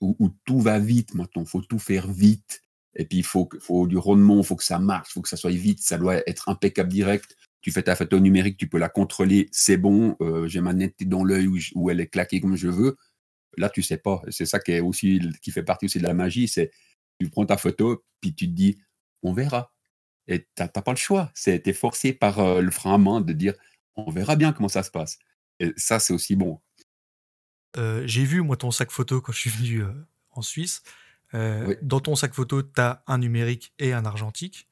S1: où, tout va vite maintenant. Il faut tout faire vite. Et puis, il faut, faut du rendement, il faut que ça marche, il faut que ça soit vite, ça doit être impeccable direct. Tu fais ta photo numérique, tu peux la contrôler, c'est bon, euh, j'ai ma netteté dans l'œil où, elle est claquée comme je veux. Là, tu sais pas. C'est ça qui, est aussi, qui fait partie aussi de la magie. C'est tu prends ta photo, puis tu te dis, on verra. Et tu n'as pas le choix. Tu es forcé par le frein à main de dire, on verra bien comment ça se passe. Et ça, c'est aussi bon.
S3: j'ai vu, moi, ton sac photo quand je suis venu en Suisse. Dans ton sac photo, tu as un numérique et un argentique.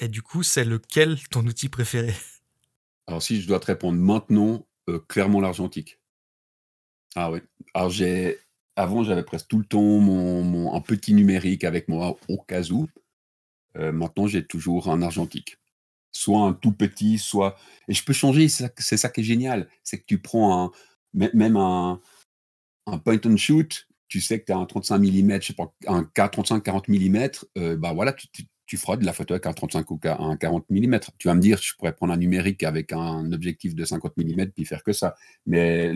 S3: Et du coup, c'est lequel ton outil préféré?
S1: Alors, si je dois te répondre maintenant, clairement l'argentique. Ah oui. Alors, j'ai. Avant, j'avais presque tout le temps mon, un petit numérique avec moi au cas où. maintenant, j'ai toujours un argentique soit un tout petit, soit. Et je peux changer, c'est ça, qui est génial. C'est que tu prends un, même un, un point and shoot, tu sais que tu as un 35 mm, je sais pas, un 35-40 mm, euh, bah voilà, tu, tu, feras de la photo avec un 35 ou un 40 mm. Tu vas me dire, je pourrais prendre un numérique avec un objectif de 50 mm puis faire que ça. Mais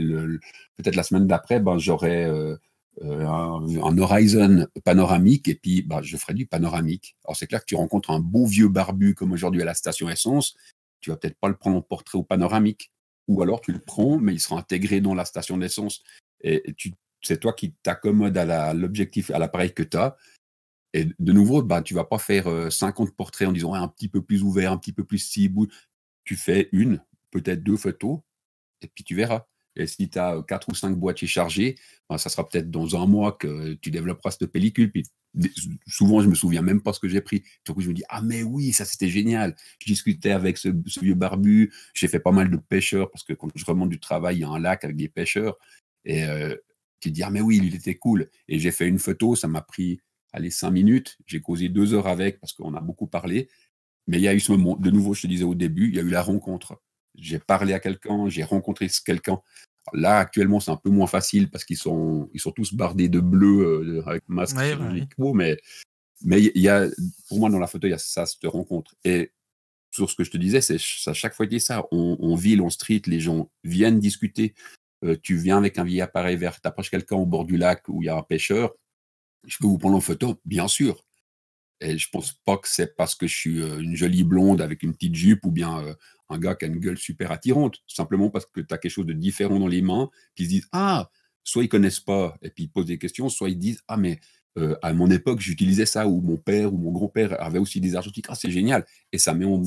S1: peut-être la semaine d'après, ben, j'aurais. Euh, euh, un, horizon panoramique et puis bah, je ferai du panoramique. Alors c'est clair que tu rencontres un beau vieux barbu comme aujourd'hui à la station essence, tu vas peut-être pas le prendre en portrait au panoramique, ou alors tu le prends mais il sera intégré dans la station d'essence et, c'est toi qui t'accommodes à l'objectif, à l'appareil que tu as. Et de nouveau, bah, tu vas pas faire 50 euh, portraits en disant un petit peu plus ouvert, un petit peu plus cible. Tu fais une, peut-être deux photos, et puis tu verras. Et si tu as quatre ou cinq boîtiers chargés, ben, ça sera peut-être dans un mois que tu développeras cette pellicule. Puis souvent, je me souviens même pas ce que j'ai pris. Du coup, je me dis, ah mais oui, ça c'était génial. Je discutais avec ce, vieux barbu. J'ai fait pas mal de pêcheurs parce que quand je remonte du travail, il y a un lac avec des pêcheurs. Et euh, tu te dis, ah mais oui, il était cool. Et j'ai fait une photo, ça m'a pris, allez, cinq minutes. J'ai causé deux heures avec parce qu'on a beaucoup parlé. Mais il y a eu ce moment, de nouveau, je te disais au début, il y a eu la rencontre. J'ai parlé à quelqu'un, j'ai rencontré quelqu'un. Là, actuellement, c'est un peu moins facile parce qu'ils sont, ils sont tous bardés de bleu euh, avec masque mais mais il y a, pour moi, dans la photo, il y a ça, cette rencontre. Et sur ce que je te disais, c'est à chaque fois qu'il ça. On, on ville, on street, les gens viennent discuter. Euh, tu viens avec un vieil appareil vert, tu approches quelqu'un au bord du lac où il y a un pêcheur. Je peux vous prendre en photo, bien sûr. Et je pense pas que c'est parce que je suis euh, une jolie blonde avec une petite jupe ou bien un gars qui a une gueule super attirante, simplement parce que tu as quelque chose de différent dans les mains, qu'ils se disent Ah, soit ils connaissent pas et puis ils posent des questions, soit ils disent Ah, mais euh, à mon époque, j'utilisais ça, ou mon père ou mon grand-père avait aussi des argentiques. Ah, c'est génial. Et ça met en,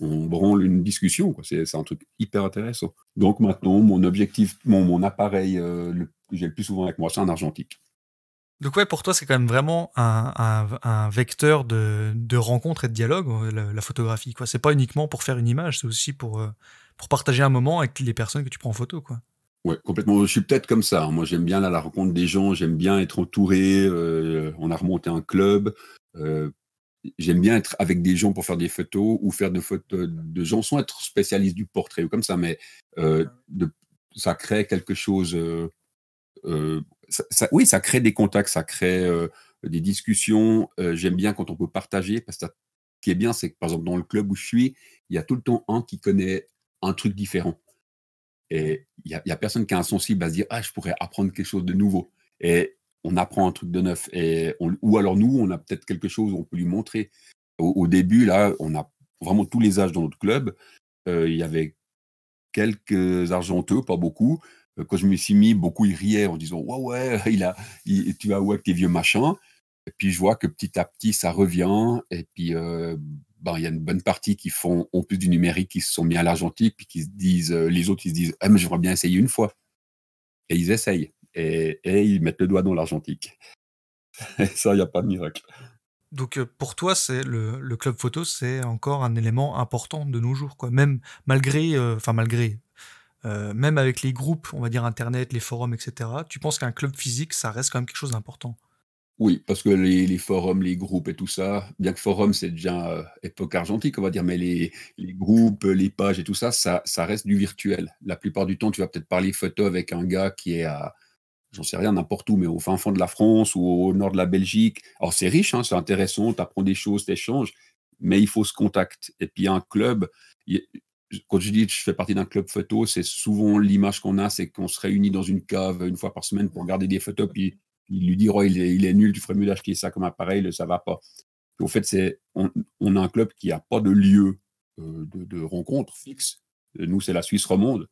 S1: branle une discussion. C'est un truc hyper intéressant. Donc maintenant, mon objectif, mon, mon appareil euh, que j'ai le plus souvent avec moi, c'est un argentique.
S3: Donc ouais, pour toi, c'est quand même vraiment un, vecteur de, de, rencontre et de dialogue, euh, la, photographie. Quoi. C'est pas uniquement pour faire une image, c'est aussi pour, euh, pour partager un moment avec les personnes que tu prends en photo. Quoi.
S1: Ouais, complètement. Je suis peut-être comme ça. Hein. Moi, j'aime bien la rencontre des gens, j'aime bien être entouré. Euh, on a remonté un club. j'aime bien être avec des gens pour faire des photos ou faire des photos de gens, sans être spécialiste du portrait ou comme ça, mais de, ça crée quelque chose oui, ça crée des contacts, ça crée euh, des discussions. Euh, j'aime bien quand on peut partager, parce que ce qui est bien, c'est que par exemple, dans le club où je suis, il y a tout le temps un qui connaît un truc différent. Et il n'y a, personne qui est insensible à se dire Ah, je pourrais apprendre quelque chose de nouveau. Et on apprend un truc de neuf. Et ou alors nous, on a peut-être quelque chose où on peut lui montrer. Au, début, là, on a vraiment tous les âges dans notre club. Euh, il y avait quelques argenteux, pas beaucoup, quand je me suis mis, beaucoup ils riaient en disant ouais ouais, il a, tu vas où avec tes vieux machins? Et puis je vois que petit à petit ça revient. Et puis euh, ben, il y a une bonne partie qui font en plus du numérique, qui se sont mis à l'argentique, puis qui se disent, euh, les autres ils se disent ah mais j'aimerais bien essayer une fois. Et ils essayent et, et ils mettent le doigt dans l'argentique. ça il n'y a pas de miracle.
S3: Donc pour toi, c'est le, le, club photo, c'est encore un élément important de nos jours, quoi. Même malgré, enfin malgré, même avec les groupes, on va dire internet, les forums, etc. Tu penses qu'un club physique, ça reste quand même quelque chose d'important?
S1: Oui, parce que les, forums, les groupes et tout ça, bien que forum c'est déjà époque argentique, on va dire, mais les, groupes, les pages et tout ça, ça, ça reste du virtuel. La plupart du temps, tu vas peut-être parler photo avec un gars qui est à j'en sais rien, n'importe où, mais au fin fond de la France ou au nord de la Belgique. Alors c'est riche, hein, c'est intéressant, tu apprends des choses, tu échanges, mais il faut ce contact. Et puis un club, quand je dis que je fais partie d'un club photo, c'est souvent l'image qu'on a, c'est qu'on se réunit dans une cave une fois par semaine pour regarder des photos, puis il lui dit oh, il, est, nul, tu ferais mieux d'acheter ça comme appareil, ça va pas. au fait, c'est on, a un club qui n'a pas de lieu euh, de, rencontre fixe. Nous, c'est la Suisse romande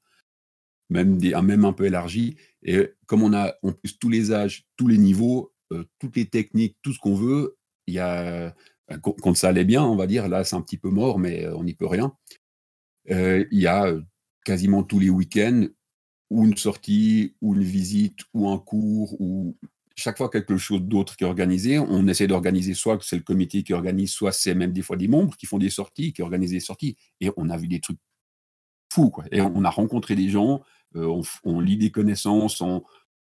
S1: même, des, même un peu élargi. Et comme on a en plus tous les âges, tous les niveaux, euh, toutes les techniques, tout ce qu'on veut, il y a, quand ça allait bien, on va dire, là c'est un petit peu mort, mais euh, on n'y peut rien. Euh, il y a quasiment tous les week-ends ou une sortie, ou une visite, ou un cours, ou chaque fois quelque chose d'autre qui est organisé, on essaie d'organiser soit que c'est le comité qui organise, soit c'est même des fois des membres qui font des sorties, qui organisent des sorties. Et on a vu des trucs fous, quoi. Et on a rencontré des gens, euh, on, lit des connaissances,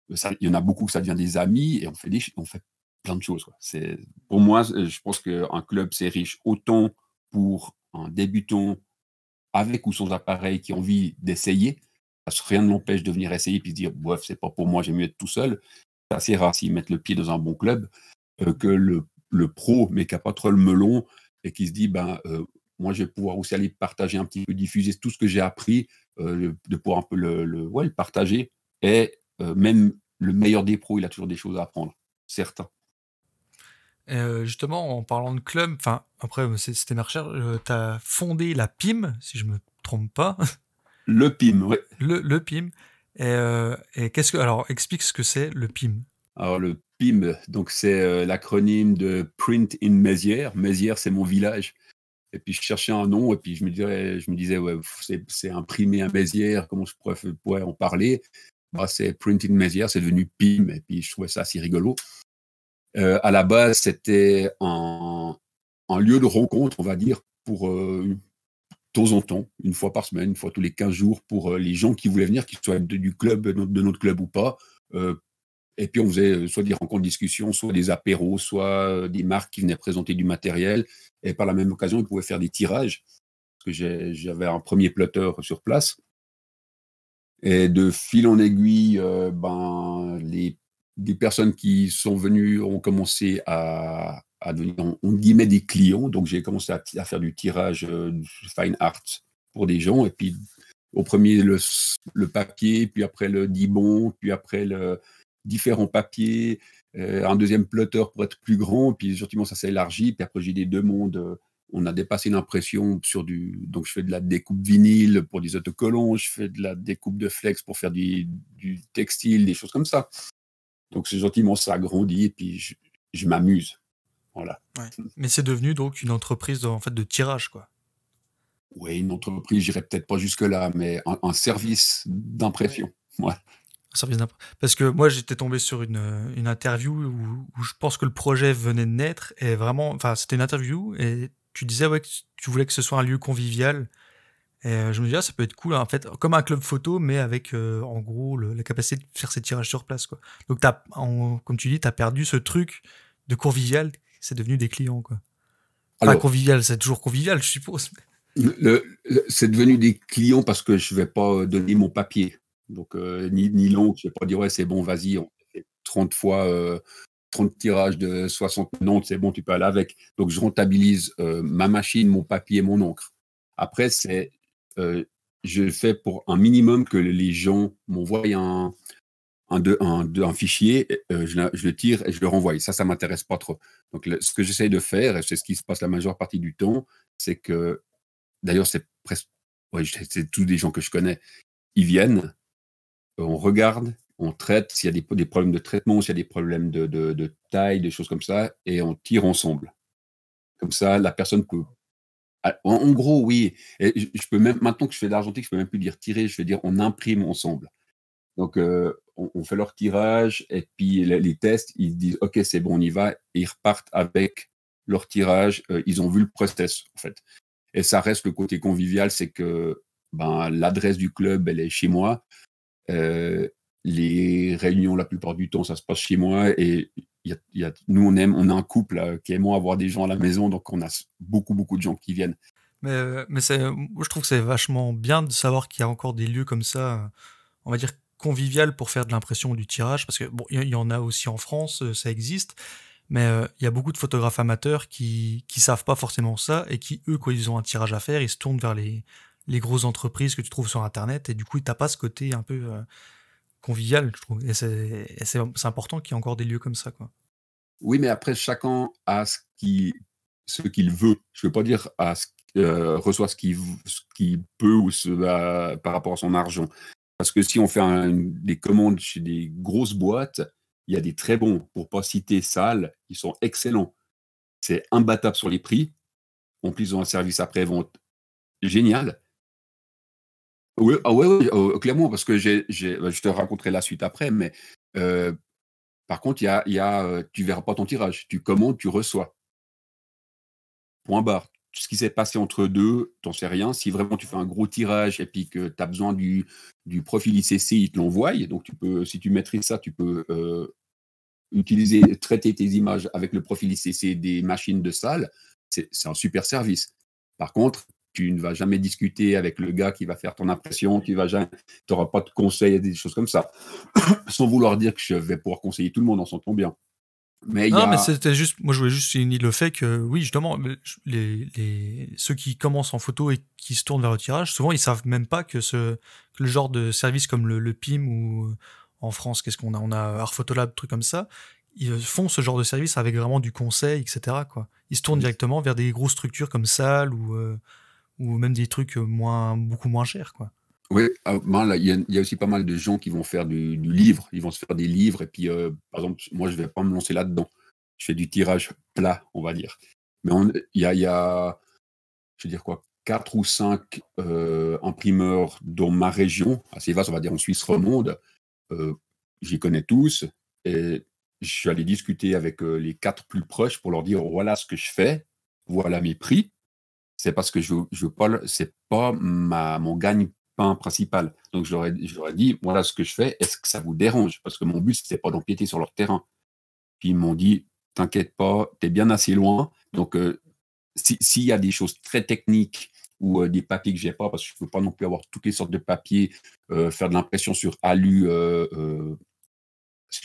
S1: il y en a beaucoup que ça devient des amis et on fait, des, on fait plein de choses. C'est, pour moi, je pense qu'un club, c'est riche autant pour un débutant avec ou sans appareil qui a envie d'essayer, rien ne l'empêche de venir essayer puis se dire, bref, c'est pas pour moi, j'aime mieux être tout seul. C'est assez rare s'ils mettent le pied dans un bon club euh, que le, pro, mais qui n'a pas trop le melon et qui se dit, ben, euh, moi, je vais pouvoir aussi aller partager un petit peu, diffuser tout ce que j'ai appris euh, de pouvoir un peu le, partager. Et même le meilleur des pros, il a toujours des choses à apprendre, certains.
S3: Euh, justement, en parlant de club, enfin, après, c'était ma recherche, tu as fondé la PIM, si je me trompe pas.
S1: Le PIM, oui.
S3: Le, le PIM. Et, et qu'est-ce que. Alors, explique ce que c'est le PIM.
S1: Alors, le PIM, donc c'est l'acronyme de Print in Mézières. Mézières, c'est mon village. Et puis je cherchais un nom, et puis je me disais, je me disais ouais, c'est imprimé à Mézières, comment je pourrais, en parler? Bah, C'est Printing Mézières, c'est devenu PIM, et puis je trouvais ça assez rigolo. Euh, à la base, c'était un, lieu de rencontre, on va dire, pour euh, de temps en temps, une fois par semaine, une fois tous les 15 jours, pour euh, les gens qui voulaient venir, qu'ils soient du club, de notre club ou pas, et puis on faisait soit des rencontres de discussion, soit des apéros, soit des marques qui venaient présenter du matériel. Et par la même occasion, ils pouvaient faire des tirages, parce que j'avais un premier plotter sur place. Et de fil en aiguille, ben, les, des personnes qui sont venues ont commencé à, devenir, on, guillemets, des clients. Donc j'ai commencé à, faire du tirage fine art pour des gens. Et puis au premier, le, papier, puis après le dibon, puis après le, différents papiers, euh, un deuxième plotter pour être plus grand, puis gentiment ça s'est élargi, puis après j'ai des demandes, euh, on a dépassé l'impression sur du... Donc je fais de la découpe vinyle pour des autocollants, je fais de la découpe de flex pour faire du, textile, des choses comme ça. Donc ça a grandi, et puis je, m'amuse. Voilà.
S3: Mais c'est devenu donc une entreprise en fait de tirage, quoi.
S1: Oui, une entreprise, j'irai peut-être pas jusque-là, mais un, service d'impression. Ouais.
S3: Parce que moi, j'étais tombé sur une, une interview où, où, je pense que le projet venait de naître et vraiment, enfin, c'était une interview et tu disais ouais, que tu voulais que ce soit un lieu convivial. Et euh, je me disais, ah, ça peut être cool, en fait, comme un club photo, mais avec, euh, en gros, la capacité de faire ses tirages sur place, quoi. Donc, as, comme tu dis, tu as perdu ce truc de convivial, c'est devenu des clients, quoi. Pas convivial, c'est toujours convivial, je suppose.
S1: c'est devenu des clients parce que je vais pas donner mon papier. Donc, euh, ni, ni long, je ne vais pas dire, ouais, c'est bon, vas-y, on fait 30 fois, 30 euh, tirages de 60 non, c'est bon, tu peux aller avec. Donc, je rentabilise euh, ma machine, mon papier, mon encre. Après, c'est, je fais pour un minimum que les gens m'envoient un, fichier, je, le tire et je le renvoie. ça, ça m'intéresse pas trop. Donc, ce que j'essaye de faire, et c'est ce qui se passe la majeure partie du temps, c'est que, d'ailleurs, c'est presque, ouais, c'est tous des gens que je connais, ils viennent, on regarde, on traite s'il y a des, problèmes de traitement, s'il y a des problèmes de, taille, des choses comme ça, et on tire ensemble. Comme ça, la personne peut. Ah, en, gros, oui. Je peux même maintenant que je fais de l'argentique, je peux même plus dire tirer, je vais dire on imprime ensemble. Donc, euh, on, fait leur tirage et puis les, tests, ils disent OK, c'est bon, on y va, ils repartent avec leur tirage, euh, ils ont vu le process, en fait. Et ça reste le côté convivial, c'est que ben, l'adresse du club, elle est chez moi. Euh, les réunions, la plupart du temps, ça se passe chez moi. Et nous, on aime, on a un couple qui aime avoir des gens à la maison, donc on a beaucoup, beaucoup de gens qui viennent.
S3: Mais, mais je trouve que c'est vachement bien de savoir qu'il y a encore des lieux comme ça, on va dire convivial pour faire de l'impression du tirage, parce que bon, il y, en a aussi en France, ça existe, mais il y a beaucoup de photographes amateurs qui qui savent pas forcément ça et qui eux quand ils ont un tirage à faire, ils se tournent vers les les grosses entreprises que tu trouves sur internet et du coup t'as pas ce côté un peu convivial, je trouve. Et c'est important qu'il y ait encore des lieux comme ça, quoi.
S1: Oui, mais après chacun a ce qu'il ce qu'il veut. Je veux pas dire à ce euh, reçoit ce qu'il peut ou ce, par rapport à son argent. Parce que si on fait des commandes chez des grosses boîtes, il y a des très bons, pour pas citer Sal, ils sont excellents. C'est imbattable sur les prix. En plus, ils ont un service après-vente génial. Oui, ah ouais, oh, clairement, parce que j'ai, bah, je te raconterai la suite après, mais euh, par contre, y a, y a, euh, tu verras pas ton tirage. Tu commandes, tu reçois. Point barre ce qui s'est passé entre deux, t'en sais rien. Si vraiment tu fais un gros tirage et puis que tu as besoin du, du profil ICC, ils te l'envoient. Donc, tu peux, si tu maîtrises ça, tu peux euh, utiliser, traiter tes images avec le profil ICC des machines de salle. C'est un super service. Par contre, tu ne vas jamais discuter avec le gars qui va faire ton impression, tu n'auras pas de conseils et des choses comme ça. Sans vouloir dire que je vais pouvoir conseiller tout le monde, on s'entend bien.
S3: Mais non, mais c'était juste, moi je voulais juste souligner le fait que, oui, justement, les, les, ceux qui commencent en photo et qui se tournent vers le tirage, souvent ils savent même pas que, ce, que le genre de service comme le, le PIM ou euh, en France, qu'est-ce qu'on a On a Art Photolab, trucs comme ça. Ils font ce genre de service avec vraiment du conseil, etc. Quoi. Ils se tournent directement vers des grosses structures comme Salle ou, euh, ou même des trucs moins, beaucoup moins chers. Quoi.
S1: Oui, ah, ben il y, a aussi pas mal de gens qui vont faire du, livre, ils vont se faire des livres, et puis, euh, par exemple, moi, je ne vais pas me lancer là-dedans. Je fais du tirage plat, on va dire. Mais il y a, je veux dire quoi, quatre ou cinq euh, imprimeurs dans ma région, assez vaste, on va dire en Suisse romande. Euh, J'y connais tous, et je suis allé discuter avec euh, les quatre plus proches pour leur dire voilà ce que je fais, voilà mes prix. C'est parce que je, je pas, c'est pas ma, mon gagne principal. Donc je leur, ai, dit, voilà ce que je fais, est-ce que ça vous dérange? Parce que mon but, c'était pas d'empiéter sur leur terrain. Puis ils m'ont dit, t'inquiète pas, tu es bien assez loin. Donc euh, s'il y a des choses très techniques ou euh, des papiers que j'ai pas, parce que je peux pas non plus avoir toutes les sortes de papiers, euh, faire de l'impression sur Alu, je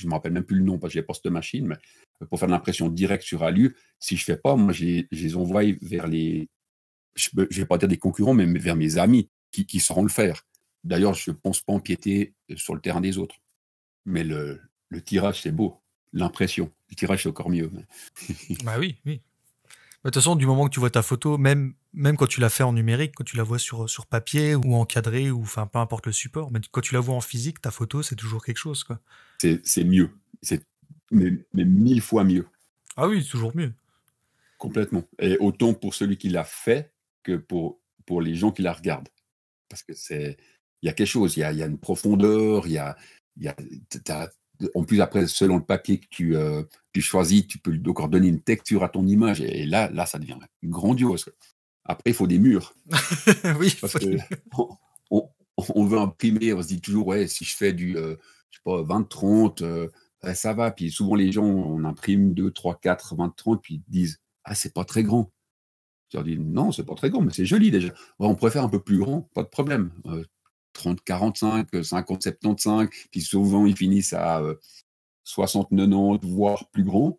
S1: me rappelle même plus le nom parce que j'ai pas cette machine, mais pour faire de l'impression directe sur Alu, si je fais pas, moi je les, envoie vers les, je ne vais pas dire des concurrents, mais vers mes amis qui, sauront le faire. D'ailleurs, je ne pense pas empiéter sur le terrain des autres. Mais le, tirage, c'est beau. L'impression. Le tirage, c'est encore mieux.
S3: bah oui, oui. De toute façon, du moment que tu vois ta photo, même, même quand tu la fais en numérique, quand tu la vois sur, sur papier ou encadré, ou enfin peu importe le support, mais quand tu la vois en physique, ta photo, c'est toujours quelque chose. quoi.
S1: C'est mieux. C'est mais, mais, mille fois mieux.
S3: Ah oui, toujours mieux.
S1: Complètement. Et autant pour celui qui l'a fait que pour, pour les gens qui la regardent parce que c'est il y a quelque chose, il y a, il y a une profondeur, il y a, il y a en plus après selon le papier que tu, euh, tu choisis, tu peux encore donner une texture à ton image et là là ça devient grandiose. Après il faut des murs.
S3: oui.
S1: Parce que on, on, veut imprimer, on se dit toujours ouais si je fais du euh, je sais pas 20 30 euh, ça va puis souvent les gens on imprime 2 3 4 20 30 puis ils disent ah c'est pas très grand. Je leur dis non, c'est pas très grand, mais c'est joli déjà. on faire un peu plus grand, pas de problème. 30, 45, 50, 75, puis souvent ils finissent à 60, 90, voire plus grand.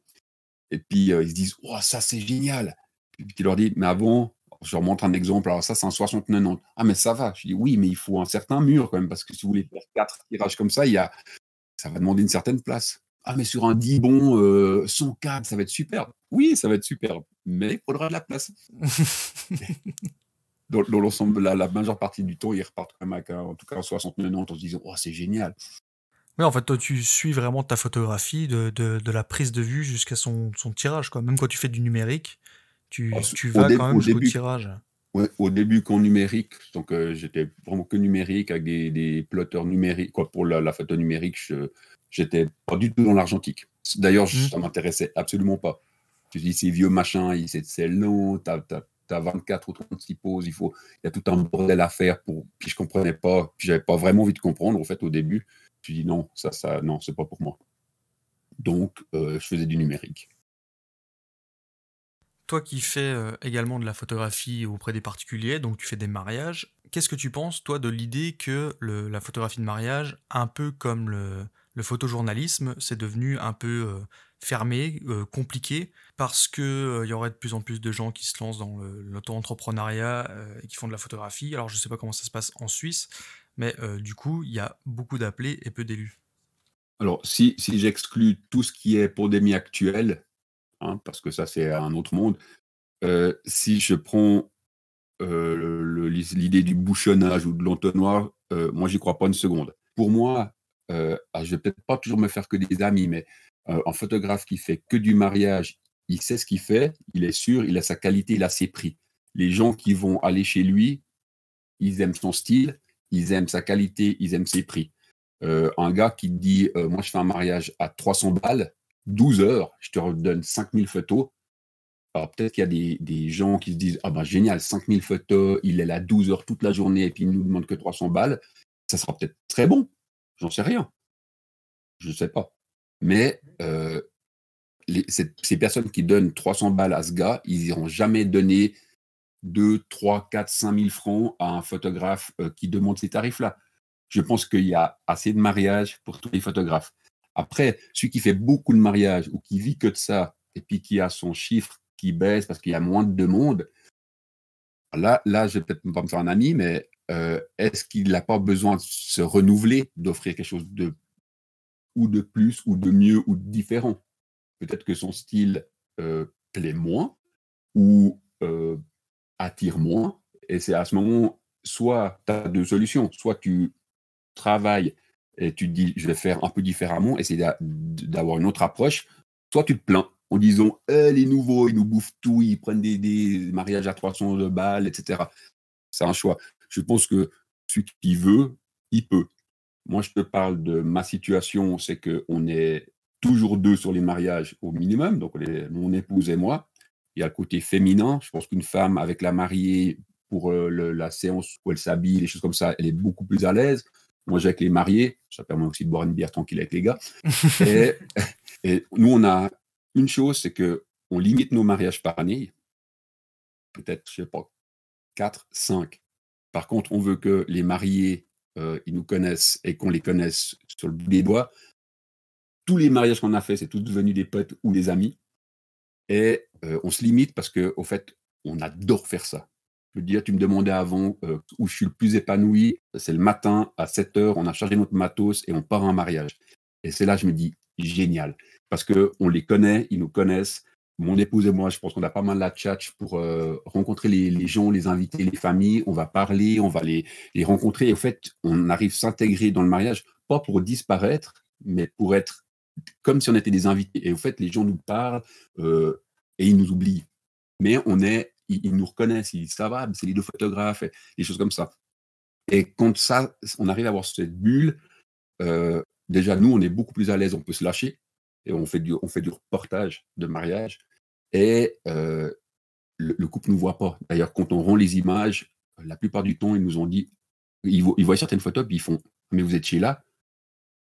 S1: Et puis ils se disent, oh, ça c'est génial. Puis tu leur dis, mais avant, je leur montre un exemple, alors ça c'est un 60, 90. Ah, mais ça va. Je dis, oui, mais il faut un certain mur quand même, parce que si vous voulez faire quatre tirages comme ça, il y a, ça va demander une certaine place. Ah, mais sur un 10 bon, euh, son cadre, ça va être superbe. Oui, ça va être superbe, mais il faudra de la place. dans, l'ensemble, la, la, majeure partie du temps, ils repartent quand même avec, en tout cas, 69 ans en se disant, oh, c'est génial.
S3: Oui, en fait, toi, tu suis vraiment ta photographie de, de, la prise de vue jusqu'à son, son, tirage. Quoi. Même quand tu fais du numérique, tu, ah, tu vas quand même jusqu'au tirage.
S1: Ouais, au début, qu'en numérique, donc euh, j'étais vraiment que numérique avec des, des plotters numériques. Quoi, pour la, la photo numérique, j'étais pas du tout dans l'argentique. D'ailleurs, mmh. ça m'intéressait absolument pas. Tu dis, c'est vieux machin, c'est long, tu as, 24 ou 36 poses, il faut, y a tout un bordel à faire. Pour, puis je comprenais pas, puis j'avais pas vraiment envie de comprendre, en fait, au début. Je dis, non, ça, ça, non, c'est pas pour moi. Donc, euh, je faisais du numérique.
S3: Toi qui fais euh, également de la photographie auprès des particuliers, donc tu fais des mariages, qu'est-ce que tu penses, toi, de l'idée que la photographie de mariage, un peu comme le, photojournalisme, c'est devenu un peu euh, fermé, compliqué, parce qu'il il y aurait de plus en plus de gens qui se lancent dans l'auto-entrepreneuriat et qui font de la photographie. Alors je ne sais pas comment ça se passe en Suisse, mais du coup, il y a beaucoup d'appelés et peu d'élus.
S1: Alors, si, j'exclus tout ce qui est pandémie actuelle, Hein, parce que ça, c'est un autre monde. Euh, si je prends euh, l'idée du bouchonnage ou de l'entonnoir, euh, moi, j'y crois pas une seconde. Pour moi, euh, ah, je vais peut-être pas toujours me faire que des amis, mais un photographe qui fait que du mariage, il sait ce qu'il fait, il est sûr, il a sa qualité, il a ses prix. Les gens qui vont aller chez lui, ils aiment son style, ils aiment sa qualité, ils aiment ses prix. un gars qui dit, moi je fais un mariage à 300 balles, 12 heures, je te redonne 5000 photos. Alors peut-être qu'il y a des, gens qui se disent Ah ben génial, 5000 photos, il est là 12 heures toute la journée et puis il ne nous demande que 300 balles. Ça sera peut-être très bon, j'en sais rien. Je ne sais pas. Mais euh, ces personnes qui donnent 300 balles à ce gars, ils n'iront jamais donner 2, 3, 4, 5 000 francs à un photographe euh, qui demande ces tarifs-là. Je pense qu'il y a assez de mariages pour tous les photographes. Après, celui qui fait beaucoup de mariages ou qui vit que de ça, et puis qui a son chiffre qui baisse parce qu'il y a moins de demandes, là, là je vais peut-être pas me faire un ami, mais euh, est-ce qu'il n'a pas besoin de se renouveler, d'offrir quelque chose de ou de plus, ou de mieux, ou de différent? Peut-être que son style euh, plaît moins ou euh, attire moins. Et c'est à ce moment, soit tu as deux solutions, soit tu travailles et tu te dis, je vais faire un peu différemment, essayer d'avoir une autre approche, soit tu te plains en disant, eh, les nouveaux, ils nous bouffent tout, ils prennent des, mariages à 300 balles, etc. C'est un choix. Je pense que celui qui veut, il peut. Moi, je te parle de ma situation, c'est qu'on est toujours deux sur les mariages au minimum, donc mon épouse et moi. Il y a le côté féminin. Je pense qu'une femme avec la mariée pour euh, la séance où elle s'habille, les choses comme ça, elle est beaucoup plus à l'aise. Moi, j'ai avec les mariés, ça permet aussi de boire une bière tranquille avec les gars. et, nous, on a une chose, c'est que on limite nos mariages par année. Peut-être, je sais pas, 4, 5. Par contre, on veut que les mariés, euh, ils nous connaissent et qu'on les connaisse sur le bout des doigts. Tous les mariages qu'on a fait, c'est tous devenus des potes ou des amis. Et euh, on se limite parce qu'au fait, on adore faire ça dire, tu me demandais avant euh, où je suis le plus épanoui, c'est le matin à 7 heures, on a chargé notre matos et on part en mariage. Et c'est là je me dis, génial, parce qu'on les connaît, ils nous connaissent. Mon épouse et moi, je pense qu'on a pas mal la chat pour euh, rencontrer les, gens, les inviter, les familles. On va parler, on va les, les rencontrer. Et au fait, on arrive s'intégrer dans le mariage, pas pour disparaître, mais pour être comme si on était des invités. Et au fait, les gens nous parlent euh, et ils nous oublient. Mais on est ils, nous reconnaissent, ils disent ça va, c'est les deux photographes, et des choses comme ça. Et quand ça, on arrive à avoir cette bulle, euh, déjà nous, on est beaucoup plus à l'aise, on peut se lâcher, et on fait du, on fait du reportage de mariage, et euh, le, couple ne nous voit pas. D'ailleurs, quand on rend les images, la plupart du temps, ils nous ont dit, ils, voient, certaines photos, puis ils font, mais vous étiez là?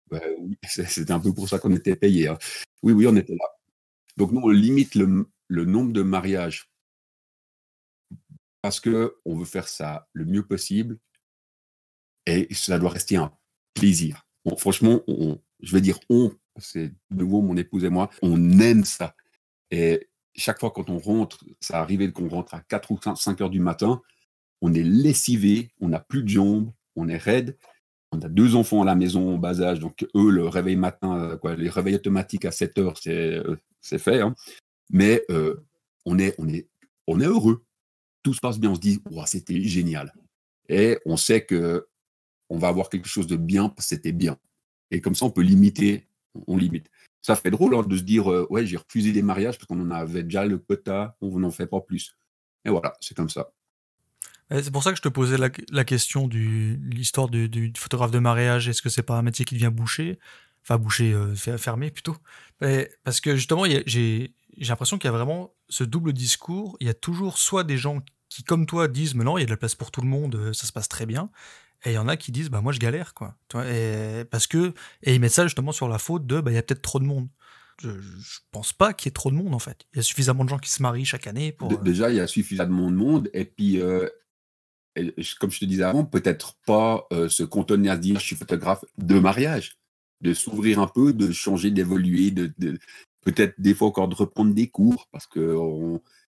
S1: Ben C'était un peu pour ça qu'on était payé. Hein. Oui, oui, on était là. Donc nous, on limite le, nombre de mariages parce qu'on veut faire ça le mieux possible et ça doit rester un plaisir. franchement, je vais dire on, c'est de nouveau mon épouse et moi, on aime ça. Et chaque fois quand on rentre, ça arrive qu'on rentre à 4 ou 5 heures du matin, on est lessivé, on n'a plus de jambes, on est raide. On a deux enfants à la maison en bas âge, donc eux, le réveil matin, quoi, les réveils automatiques à 7 heures, c'est euh, fait. Hein. Mais euh, on, est, on, est, on est heureux tout se passe bien, on se dit, c'était génial. Et on sait que on va avoir quelque chose de bien parce que c'était bien. Et comme ça, on peut limiter, on limite. Ça fait drôle hein, de se dire, euh, ouais, j'ai refusé des mariages parce qu'on en avait déjà le quota, on n'en fait pas plus. Et voilà, c'est comme ça.
S3: C'est pour ça que je te posais la, question de l'histoire du, photographe de mariage. Est-ce que c'est pas un métier qui devient bouché Enfin, bouché, euh, fermé plutôt. parce que justement, j'ai l'impression qu'il y a vraiment ce double discours. Il y a toujours soit des gens qui, comme toi, disent Mais non, il y a de la place pour tout le monde, euh, ça se passe très bien. Et il y en a qui disent Bah, moi, je galère, quoi. et, parce que, et ils mettent ça justement sur la faute de Bah, il y a peut-être trop de monde. Je, pense pas qu'il y ait trop de monde, en fait. Il y a suffisamment de gens qui se marient chaque année pour.
S1: Euh, déjà, il y a suffisamment de monde. Et puis, euh, comme je te disais avant, peut-être pas se contenir à dire Je suis photographe de mariage de s'ouvrir un peu, de changer, d'évoluer, de, peut-être des fois encore de reprendre des cours, parce que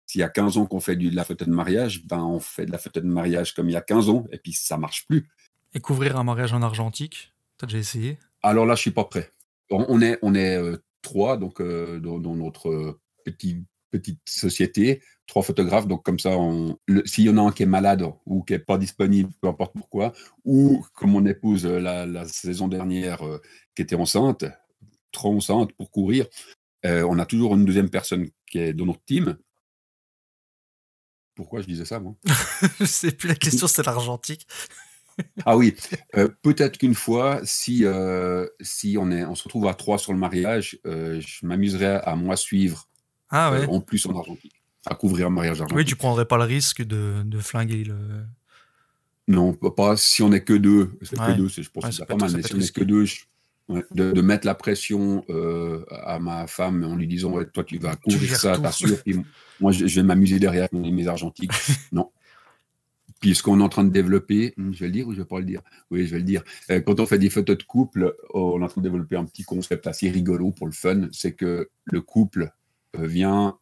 S1: s'il y a 15 ans qu'on fait de la photo de mariage, ben on fait de la photo de mariage comme il y a 15 ans, et puis ça marche plus.
S3: Et couvrir un mariage en argentique, tu as déjà essayé?
S1: Alors là, je suis pas prêt. On est, on est euh, trois donc, euh, dans, notre petit, petite société, trois photographes, donc comme ça, s'il y en a un qui est malade ou qui n'est pas disponible, peu importe pourquoi, ou comme mon épouse euh, la, saison dernière qui était enceinte, trop enceinte pour courir, euh, on a toujours une deuxième personne qui est dans notre team. Pourquoi je disais ça, moi?
S3: Je sais plus, la question, c'est l'argentique.
S1: ah oui, euh, peut-être qu'une fois, si, euh, si on, est, on se retrouve à trois sur le mariage, je m'amuserais à moi suivre
S3: ah, ouais.
S1: en plus en argentique, à couvrir un mariage argentique.
S3: Oui, tu prendrais pas le risque de, de flinguer le.
S1: Non, pas si on n'est que deux. C'est que deux, je pense que c'est pas mal, mais si on n'est que deux, de, mettre la pression euh, à ma femme en lui disant Toi, tu vas couvrir ça, t'assures. moi, je, vais m'amuser derrière mes argentiques. non. Puis ce qu'on est en train de développer, hmm, je vais le dire ou je ne vais pas le dire? Oui, je vais le dire. Euh, quand on fait des photos de couple, on est en train de développer un petit concept assez rigolo pour le fun c'est que le couple euh, vient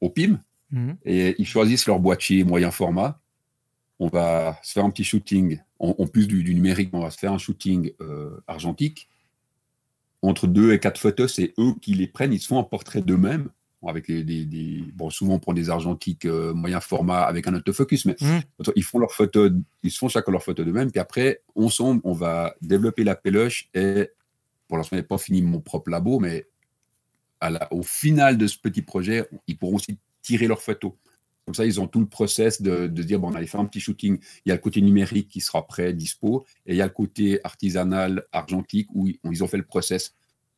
S1: au PIM mhm. et ils choisissent leur boîtier moyen format. On va se faire un petit shooting. En, plus du, numérique, on va se faire un shooting argentique entre deux et quatre photos, c'est eux qui les prennent, ils se font un portrait d'eux-mêmes, avec des, bon, souvent pour des argentiques euh, moyen format avec un autofocus, mais mmh. ils font leurs photos, ils se font chacun leurs photos d'eux-mêmes, puis après, ensemble, on va développer la péloche et pour l'instant, je n'ai pas fini mon propre labo, mais à la, au final de ce petit projet, ils pourront aussi tirer leurs photos. Comme ça, ils ont tout le process de, de dire, bon, on allait faire un petit shooting. Il y a le côté numérique qui sera prêt, dispo, et il y a le côté artisanal, argentique, où ils ont fait le process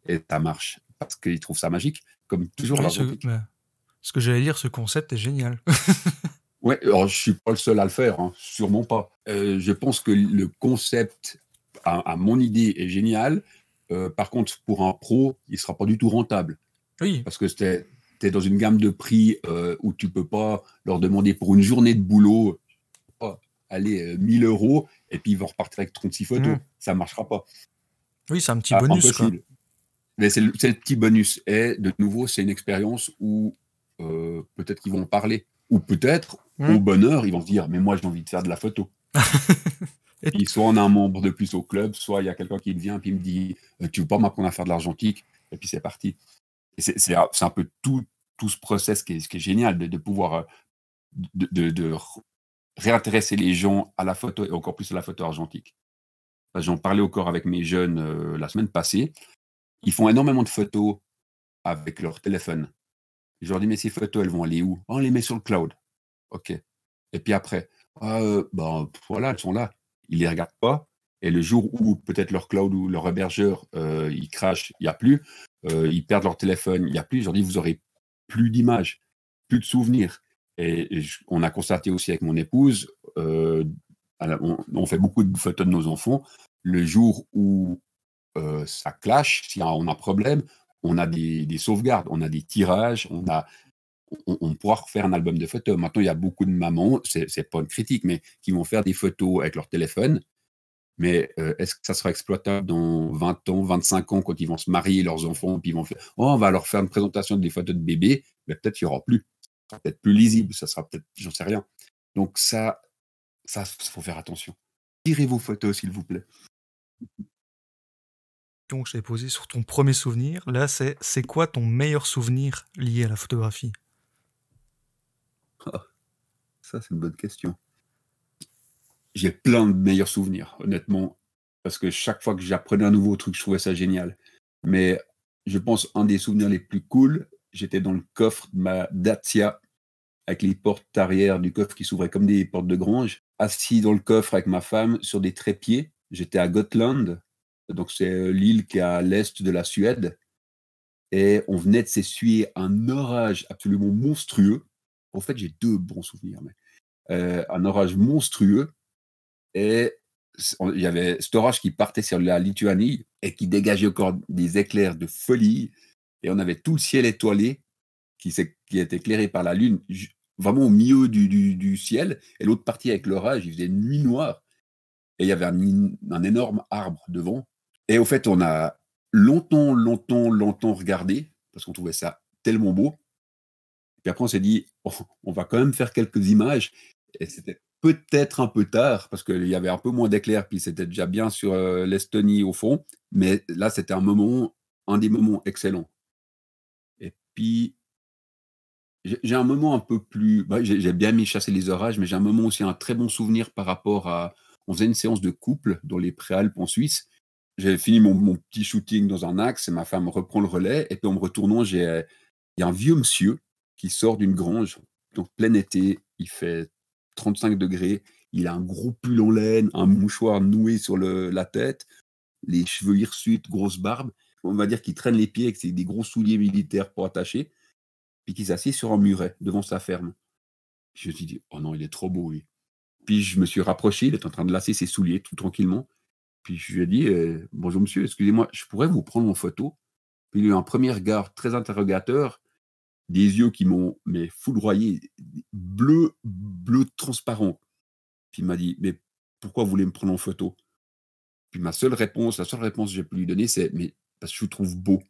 S1: et ça marche. Parce qu'ils trouvent ça magique, comme toujours.
S3: ce, ce, que j'allais dire, ce concept est génial.
S1: oui, alors je suis pas le seul à le faire, hein, sûrement pas. Euh, je pense que le concept, à, mon idée, est génial. Euh, par contre, pour un pro, il sera pas du tout rentable.
S3: Oui.
S1: Parce que c'était tu es dans une gamme de prix euh, où tu peux pas leur demander pour une journée de boulot, aller 1000 euros, et puis ils vont repartir avec 36 photos. Ça mmh. Ça marchera pas.
S3: Oui, c'est un petit ah, bonus.
S1: Mais c'est le, petit bonus. Et de nouveau, c'est une expérience où euh, peut-être qu'ils vont en parler. Ou peut-être, mmh. au bonheur, ils vont se dire Mais moi, j'ai envie de faire de la photo. et soit on a un membre de plus au club, soit il y a quelqu'un qui vient et me dit euh, Tu veux pas m'apprendre à faire de l'argentique? Et puis c'est parti c'est un peu tout, ce process qui est, génial de, pouvoir euh, réintéresser les gens à la photo et encore plus à la photo argentique. J'en parlais encore avec mes jeunes euh, la semaine passée. Ils font énormément de photos avec leur téléphone. Je leur dis, mais ces photos, elles vont aller où? Oh, On les met sur le cloud. OK. Et puis après, ah, euh, ben, voilà, elles sont là. Ils ne les regardent pas. Et le jour où peut-être leur cloud ou leur hébergeur, il crache, il n'y a plus, euh, ils perdent leur téléphone, il n'y a plus. Dis, vous aurez plus d'images, plus de souvenirs. Et, on a constaté aussi avec mon épouse, euh, on, fait beaucoup de photos de nos enfants. Le jour où euh, ça clash, si on a un problème, on a des, sauvegardes, on a des tirages, on a, on, pourra refaire un album de photos. Maintenant, il y a beaucoup de mamans, c'est pas une critique, mais qui vont faire des photos avec leur téléphone mais euh, est-ce que ça sera exploitable dans 20 ans, 25 ans, quand ils vont se marier, leurs enfants, puis ils vont faire Oh, on va leur faire une présentation des photos de bébés, mais peut-être qu'il n'y aura plus. Ça sera peut-être plus lisible, ça sera peut-être, j'en sais rien. Donc, ça, ça, faut faire attention. Tirez vos photos, s'il vous plaît.
S3: Donc, je t'ai posé sur ton premier souvenir. Là, c'est c'est quoi ton meilleur souvenir lié à la photographie?
S1: Ah, Ça, c'est une bonne question j'ai plein de meilleurs souvenirs, honnêtement, parce que chaque fois que j'apprenais un nouveau truc, je trouvais ça génial. Mais je pense un des souvenirs les plus cool, j'étais dans le coffre de ma Dacia avec les portes arrière du coffre qui s'ouvraient comme des portes de grange, assis dans le coffre avec ma femme sur des trépieds. J'étais à Gotland, donc c'est euh, l'île qui est à l'est de la Suède. Et on venait de s'essuyer un orage absolument monstrueux. En fait, j'ai deux bons souvenirs, mais euh, un orage monstrueux. Et il y avait cet orage qui partait sur la Lituanie et qui dégageait encore des éclairs de folie. Et on avait tout le ciel étoilé qui, qui était éclairé par la lune, vraiment au milieu du, du, ciel. Et l'autre partie avec l'orage, il faisait nuit noire. Et il y avait un, énorme arbre devant. Et au fait, on a longtemps, longtemps, longtemps regardé parce qu'on trouvait ça tellement beau. Puis après, on s'est dit, on va quand même faire quelques images. Et c'était peut-être un peu tard, parce qu'il y avait un peu moins d'éclairs, puis c'était déjà bien sur euh, l'Estonie au fond. Mais là, c'était un moment, un des moments excellents. Et puis, j'ai un moment un peu plus. Bah, j'ai bien mis chasser les orages, mais j'ai un moment aussi un très bon souvenir par rapport à. On faisait une séance de couple dans les Préalpes en Suisse. J'ai fini mon, mon, petit shooting dans un axe et ma femme reprend le relais. Et puis en me retournant, il y a un vieux monsieur qui sort d'une grange, donc plein été, il fait 35 degrés, il a un gros pull en laine, un mouchoir noué sur la tête, les cheveux hirsutes, grosse barbe. On va dire qu'il traîne les pieds avec des gros souliers militaires pour attacher, puis qu'il s'assied sur un muret devant sa ferme. Je me suis dit, oh non, il est trop beau, lui. Puis je me suis rapproché, il est en train de lasser ses souliers tout tranquillement. Puis je lui ai dit, «Euh, bonjour monsieur, excusez-moi, je pourrais vous prendre en photo Puis il a eu un premier regard très interrogateur, des yeux qui m'ont mais foudroyé, bleu, bleu transparent. Puis il m'a dit, mais pourquoi vous voulez me prendre en photo? Puis ma seule réponse, la seule réponse que j'ai pu lui donner, c'est, mais parce que je vous trouve beau.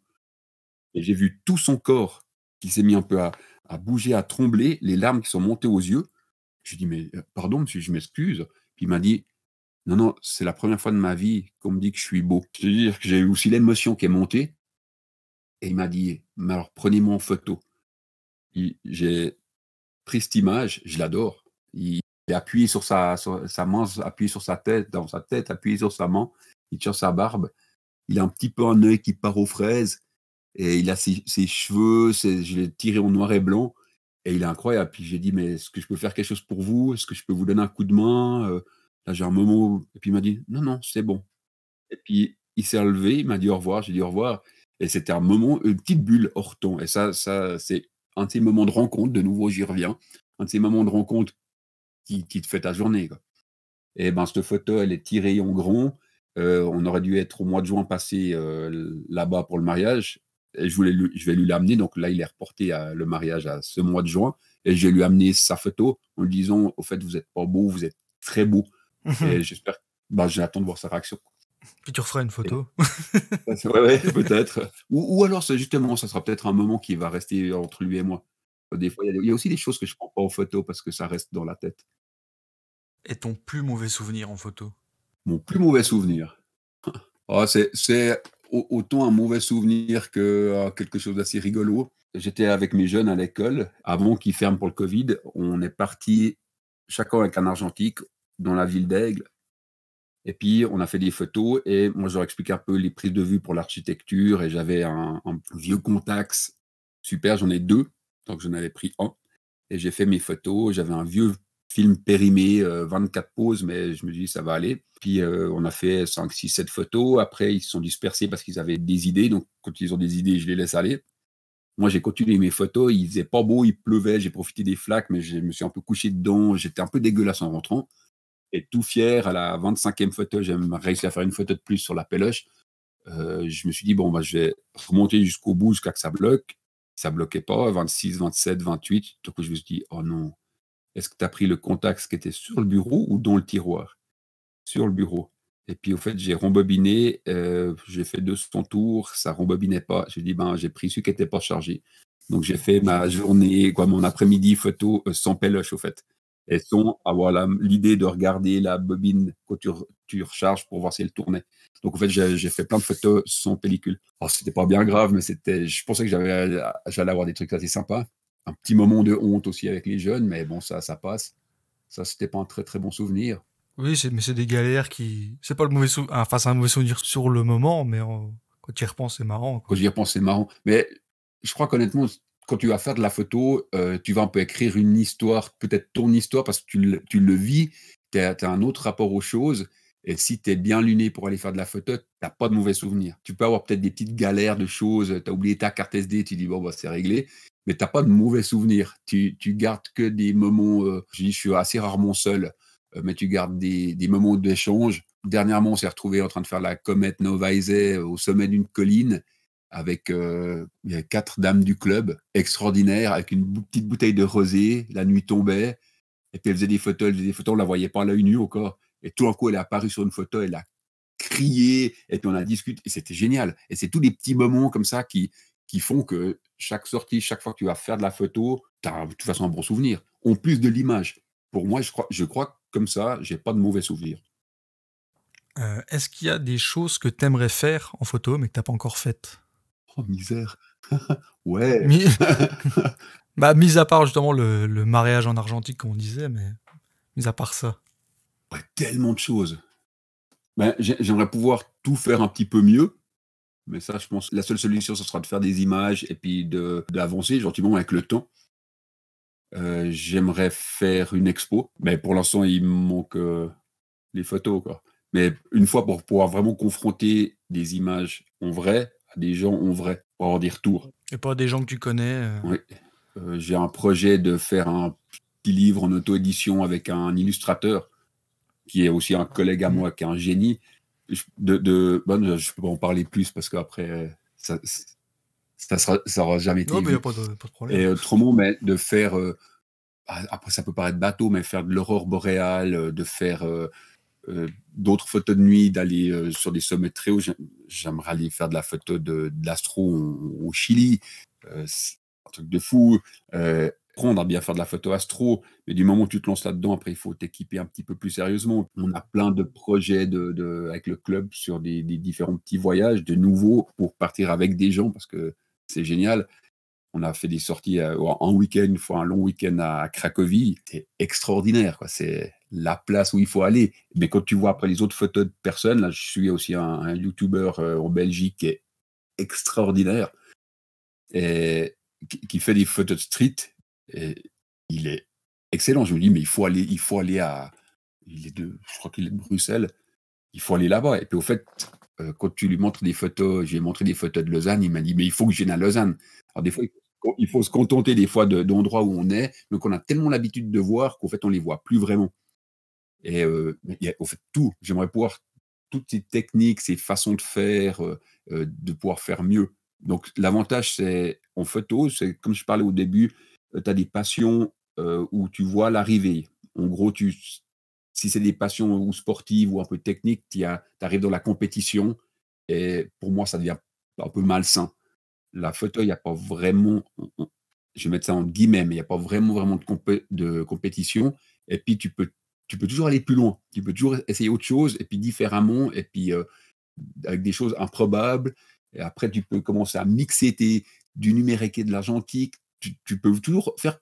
S1: Et j'ai vu tout son corps qui s'est mis un peu à, bouger, à trembler, les larmes qui sont montées aux yeux. Je lui dit, mais euh, pardon, monsieur, je m'excuse. Puis il m'a dit, non, non, c'est la première fois de ma vie qu'on me dit que je suis beau. C'est-à-dire que j'ai eu aussi l'émotion qui est montée. Et il m'a dit, mais alors prenez-moi en photo j'ai pris cette image, je l'adore. Il est appuyé sur sa, sa main, appuyé sur sa tête, dans sa tête, appuyé sur sa main, il tire sa barbe. Il a un petit peu un œil qui part aux fraises et il a ses, cheveux, je l'ai tiré en noir et blanc et il est incroyable. Puis j'ai dit, mais est-ce que je peux faire quelque chose pour vous? Est-ce que je peux vous donner un coup de main? Euh, Là, j'ai un moment. Et puis il m'a dit, non, non, c'est bon. Et puis il s'est relevé, il m'a dit au revoir, j'ai dit au revoir. Et c'était un moment, une petite bulle hors ton. Et ça, ça c'est un de ces moments de rencontre, de nouveau j'y reviens, un de ces moments de rencontre qui, te fait ta journée. Et ben cette photo, elle est tirée en grand. Euh, on aurait dû être au mois de juin passé euh, là-bas pour le mariage. Et je, voulais je vais lui l'amener. Donc là, il est reporté à, le mariage à ce mois de juin. Et je vais lui amener sa photo en lui disant Au fait, vous n'êtes pas beau, vous êtes très beau. et j'espère. Ben, J'attends de voir sa réaction.
S3: Puis tu referas une photo.
S1: ouais, peut-être. Ou, alors, justement, ça sera peut-être un moment qui va rester entre lui et moi. Des fois, il y, a aussi des choses que je prends pas en photo parce que ça reste dans la tête.
S3: Et ton plus mauvais souvenir en photo?
S1: Mon plus mauvais souvenir oh, C'est autant un mauvais souvenir que ah, quelque chose d'assez rigolo. J'étais avec mes jeunes à l'école. Avant qu'ils ferment pour le Covid, on est parti chacun avec un argentique dans la ville d'Aigle et puis, on a fait des photos et moi, je leur expliqué un peu les prises de vue pour l'architecture et j'avais un, vieux Contax super, j'en ai deux, donc j'en avais pris un et j'ai fait mes photos. J'avais un vieux film périmé, 24 euh, poses, mais je me dis ça va aller. Puis euh, on a fait 5, 6, 7 photos. Après, ils se sont dispersés parce qu'ils avaient des idées. Donc, quand ils ont des idées, je les laisse aller. Moi, j'ai continué mes photos. Il faisait pas beau, il pleuvait. J'ai profité des flaques, mais je me suis un peu couché dedans. J'étais un peu dégueulasse en rentrant et tout fier. À la 25e photo, j'ai réussi à faire une photo de plus sur la péloche. Euh, je me suis dit, bon, bah, je vais remonter jusqu'au bout jusqu'à que ça bloque. Ça bloquait pas, 26, 27, 28. Donc je me suis dit, oh non, est-ce que tu as pris le contact qui était sur le bureau ou dans le tiroir? Sur le bureau. Et puis, au fait, j'ai rembobiné, euh, j'ai fait 200 tours, ça rembobinait pas. J'ai dit, ben, j'ai pris celui qui n'était pas chargé. Donc, j'ai fait ma journée, quoi, mon après-midi photo euh, sans péloche, au fait et sont avoir l'idée de regarder la bobine quand tu, recharges pour voir si elle tournait. Donc en fait, j'ai fait plein de photos sans pellicule. Alors c'était pas bien grave, mais c'était, je pensais que j'avais, j'allais avoir des trucs assez sympas. Un petit moment de honte aussi avec les jeunes, mais bon, ça, ça passe. Ça, c'était pas un très très bon souvenir.
S3: Oui, mais c'est des galères qui, c'est pas le mauvais souvenir, enfin c'est un mauvais souvenir sur le moment, mais quand tu y repenses, c'est marrant.
S1: Quand j'y repense, c'est marrant. Mais je crois qu'honnêtement, quand tu vas faire de la photo, euh, tu vas un peu écrire une histoire, peut-être ton histoire, parce que tu le, vis, tu as, un autre rapport aux choses. Et si tu es bien luné pour aller faire de la photo, tu n'as pas de mauvais souvenirs. Tu peux avoir peut-être des petites galères de choses, tu as oublié ta carte SD, tu dis bon, bah, c'est réglé, mais tu n'as pas de mauvais souvenirs. Tu, gardes que des moments, euh, je dis, je suis assez rarement seul, euh, mais tu gardes des, des moments d'échange. Dernièrement, on s'est retrouvé en train de faire la comète Novaise au sommet d'une colline avec euh, il y a quatre dames du club, extraordinaires, avec une petite bouteille de rosé. La nuit tombait, et puis elle faisait des photos, elle faisait des photos, on la voyait pas à l'œil nu encore. Et tout d'un coup, elle est apparue sur une photo, elle a crié, et puis on a discuté, et c'était génial. Et c'est tous des petits moments comme ça qui, qui font que chaque sortie, chaque fois que tu vas faire de la photo, tu as de toute façon un bon souvenir. En plus de l'image. Pour moi, je crois, je crois que comme ça, j'ai pas de mauvais souvenirs.
S3: Euh, est-ce qu'il y a des choses que tu aimerais faire en photo mais que tu n'as pas encore faites?
S1: Oh, misère. ouais.
S3: bah, mis à part justement le, mariage en argentique, comme on disait, mais mis à part ça.
S1: Ouais, tellement de choses. Ben, J'aimerais pouvoir tout faire un petit peu mieux. Mais ça, je pense, la seule solution, ce sera de faire des images et puis d'avancer gentiment avec le temps. Euh, j'aimerais faire une expo, mais pour l'instant, il me manque euh, les photos. Quoi. Mais une fois pour pouvoir vraiment confronter des images en vrai, des gens en vrai pour avoir des retours.
S3: Et pas des gens que tu connais. Euh.
S1: Oui. Euh, j'ai un projet de faire un petit livre en auto-édition avec un illustrateur qui est aussi un collègue à moi, qui est un génie. De, de bon, je peux pas en parler plus parce qu'après, ça, ça sera, ça aura jamais été.
S3: Non, mais il n'y a pas de, pas de, problème.
S1: Et autrement, mais de faire. Euh, ah, après, ça peut paraître bateau, mais faire de l'aurore boréale, de faire euh, d'autres photos de nuit, d'aller euh, sur des sommets très hauts. J'aimerais aller faire de la photo de, l'astro au, Chili. Euh, c'est un truc de fou. apprendre à bien faire de la photo astro, mais du moment où tu te lances là-dedans, après, il faut t'équiper un petit peu plus sérieusement. On a plein de projets de, avec le club sur des, différents petits voyages, de nouveaux, pour partir avec des gens, parce que c'est génial. On a fait des sorties en week-end, une fois un long week-end à Cracovie. C'était extraordinaire. C'est la place où il faut aller. Mais quand tu vois après les autres photos de personnes, là, je suis aussi un, YouTuber euh, en Belgique qui est extraordinaire et qui, fait des photos de street. Et il est excellent. Je me dis, mais il faut aller, il faut aller à. Il est de, je crois qu'il est de Bruxelles. Il faut aller là-bas. Et puis au fait, euh, quand tu lui montres des photos, j'ai montré des photos de Lausanne, il m'a dit, mais il faut que je vienne à Lausanne. Alors des fois, il faut se contenter des fois d'endroits où on est, mais qu'on a tellement l'habitude de voir qu'en fait, on les voit plus vraiment. Et euh, il y a, au fait, tout. J'aimerais pouvoir, toutes ces techniques, ces façons de faire, euh, euh, de pouvoir faire mieux. Donc, l'avantage, c'est en photo, c'est comme je parlais au début, tu as des passions où tu vois l'arrivée. En gros, tu, si c'est des passions ou sportives ou un peu techniques, tu arrives dans la compétition. Et pour moi, ça devient un peu malsain. La photo, il n'y a pas vraiment, je vais mettre ça en guillemets, mais il n'y a pas vraiment, vraiment de, compétition. Et puis, tu peux tu peux toujours aller plus loin. Tu peux toujours essayer autre chose, et puis différemment, et puis euh, avec des choses improbables. Et après, tu peux commencer à mixer du numérique et de l'argentique. Tu, peux toujours faire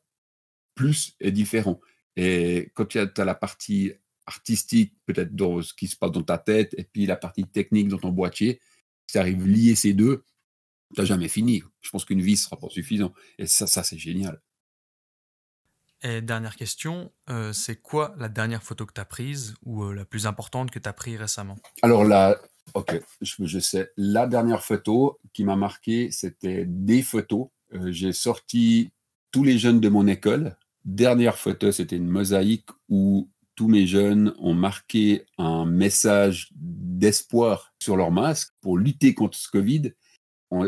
S1: plus et différent. Et quand tu as, la partie artistique, peut-être dans ce qui se passe dans ta tête, et puis la partie technique dans ton boîtier, si tu arrives à lier ces deux, tu n'as jamais fini. Je pense qu'une vie ne sera pas suffisant. Et ça, ça c'est génial.
S3: Et dernière question, euh, c'est quoi la dernière photo que tu as prise ou euh, la plus importante que tu as prise récemment?
S1: Alors là, ok, je, sais. La dernière photo qui m'a marqué, c'était des photos. Euh, j'ai sorti tous les jeunes de mon école. Dernière photo, c'était une mosaïque où tous mes jeunes ont marqué un message d'espoir sur leur masque pour lutter contre ce Covid.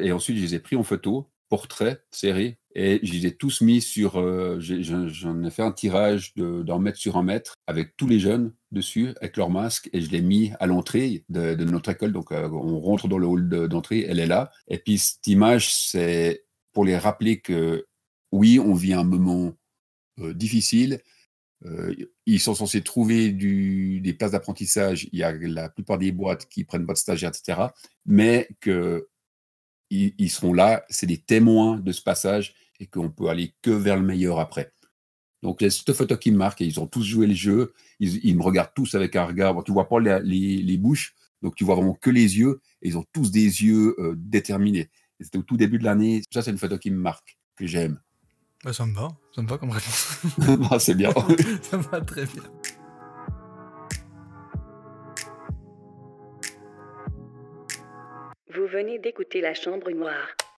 S1: Et ensuite, je les ai pris en photo, portrait, serré, et je les ai tous mis sur. Euh, j'en ai, fait un tirage d'un mètre sur un mètre avec tous les jeunes dessus, avec leur masque, et je l'ai mis à l'entrée de, notre école. Donc, euh, on rentre dans le hall d'entrée, elle est là. Et puis, cette image, c'est pour les rappeler que oui, on vit un moment euh, difficile. ils sont censés trouver des places d'apprentissage. Il y a la plupart des boîtes qui prennent pas de stagiaires, etc. Mais que ils, seront là, c'est des témoins de ce passage et qu'on peut aller que vers le meilleur après. Donc, c'est cette photo qui me marque, et ils ont tous joué le jeu, ils, me regardent tous avec un regard, bon, tu vois pas les, bouches, donc tu vois vraiment que les yeux, et ils ont tous des yeux euh, déterminés. C'était au tout début de l'année, ça c'est une photo qui me marque, que j'aime.
S3: Bah, ça me va, ça me va comme réponse.
S1: Ah, c'est bien.
S3: ça me va très bien.
S2: Vous venez d'écouter La Chambre Noire.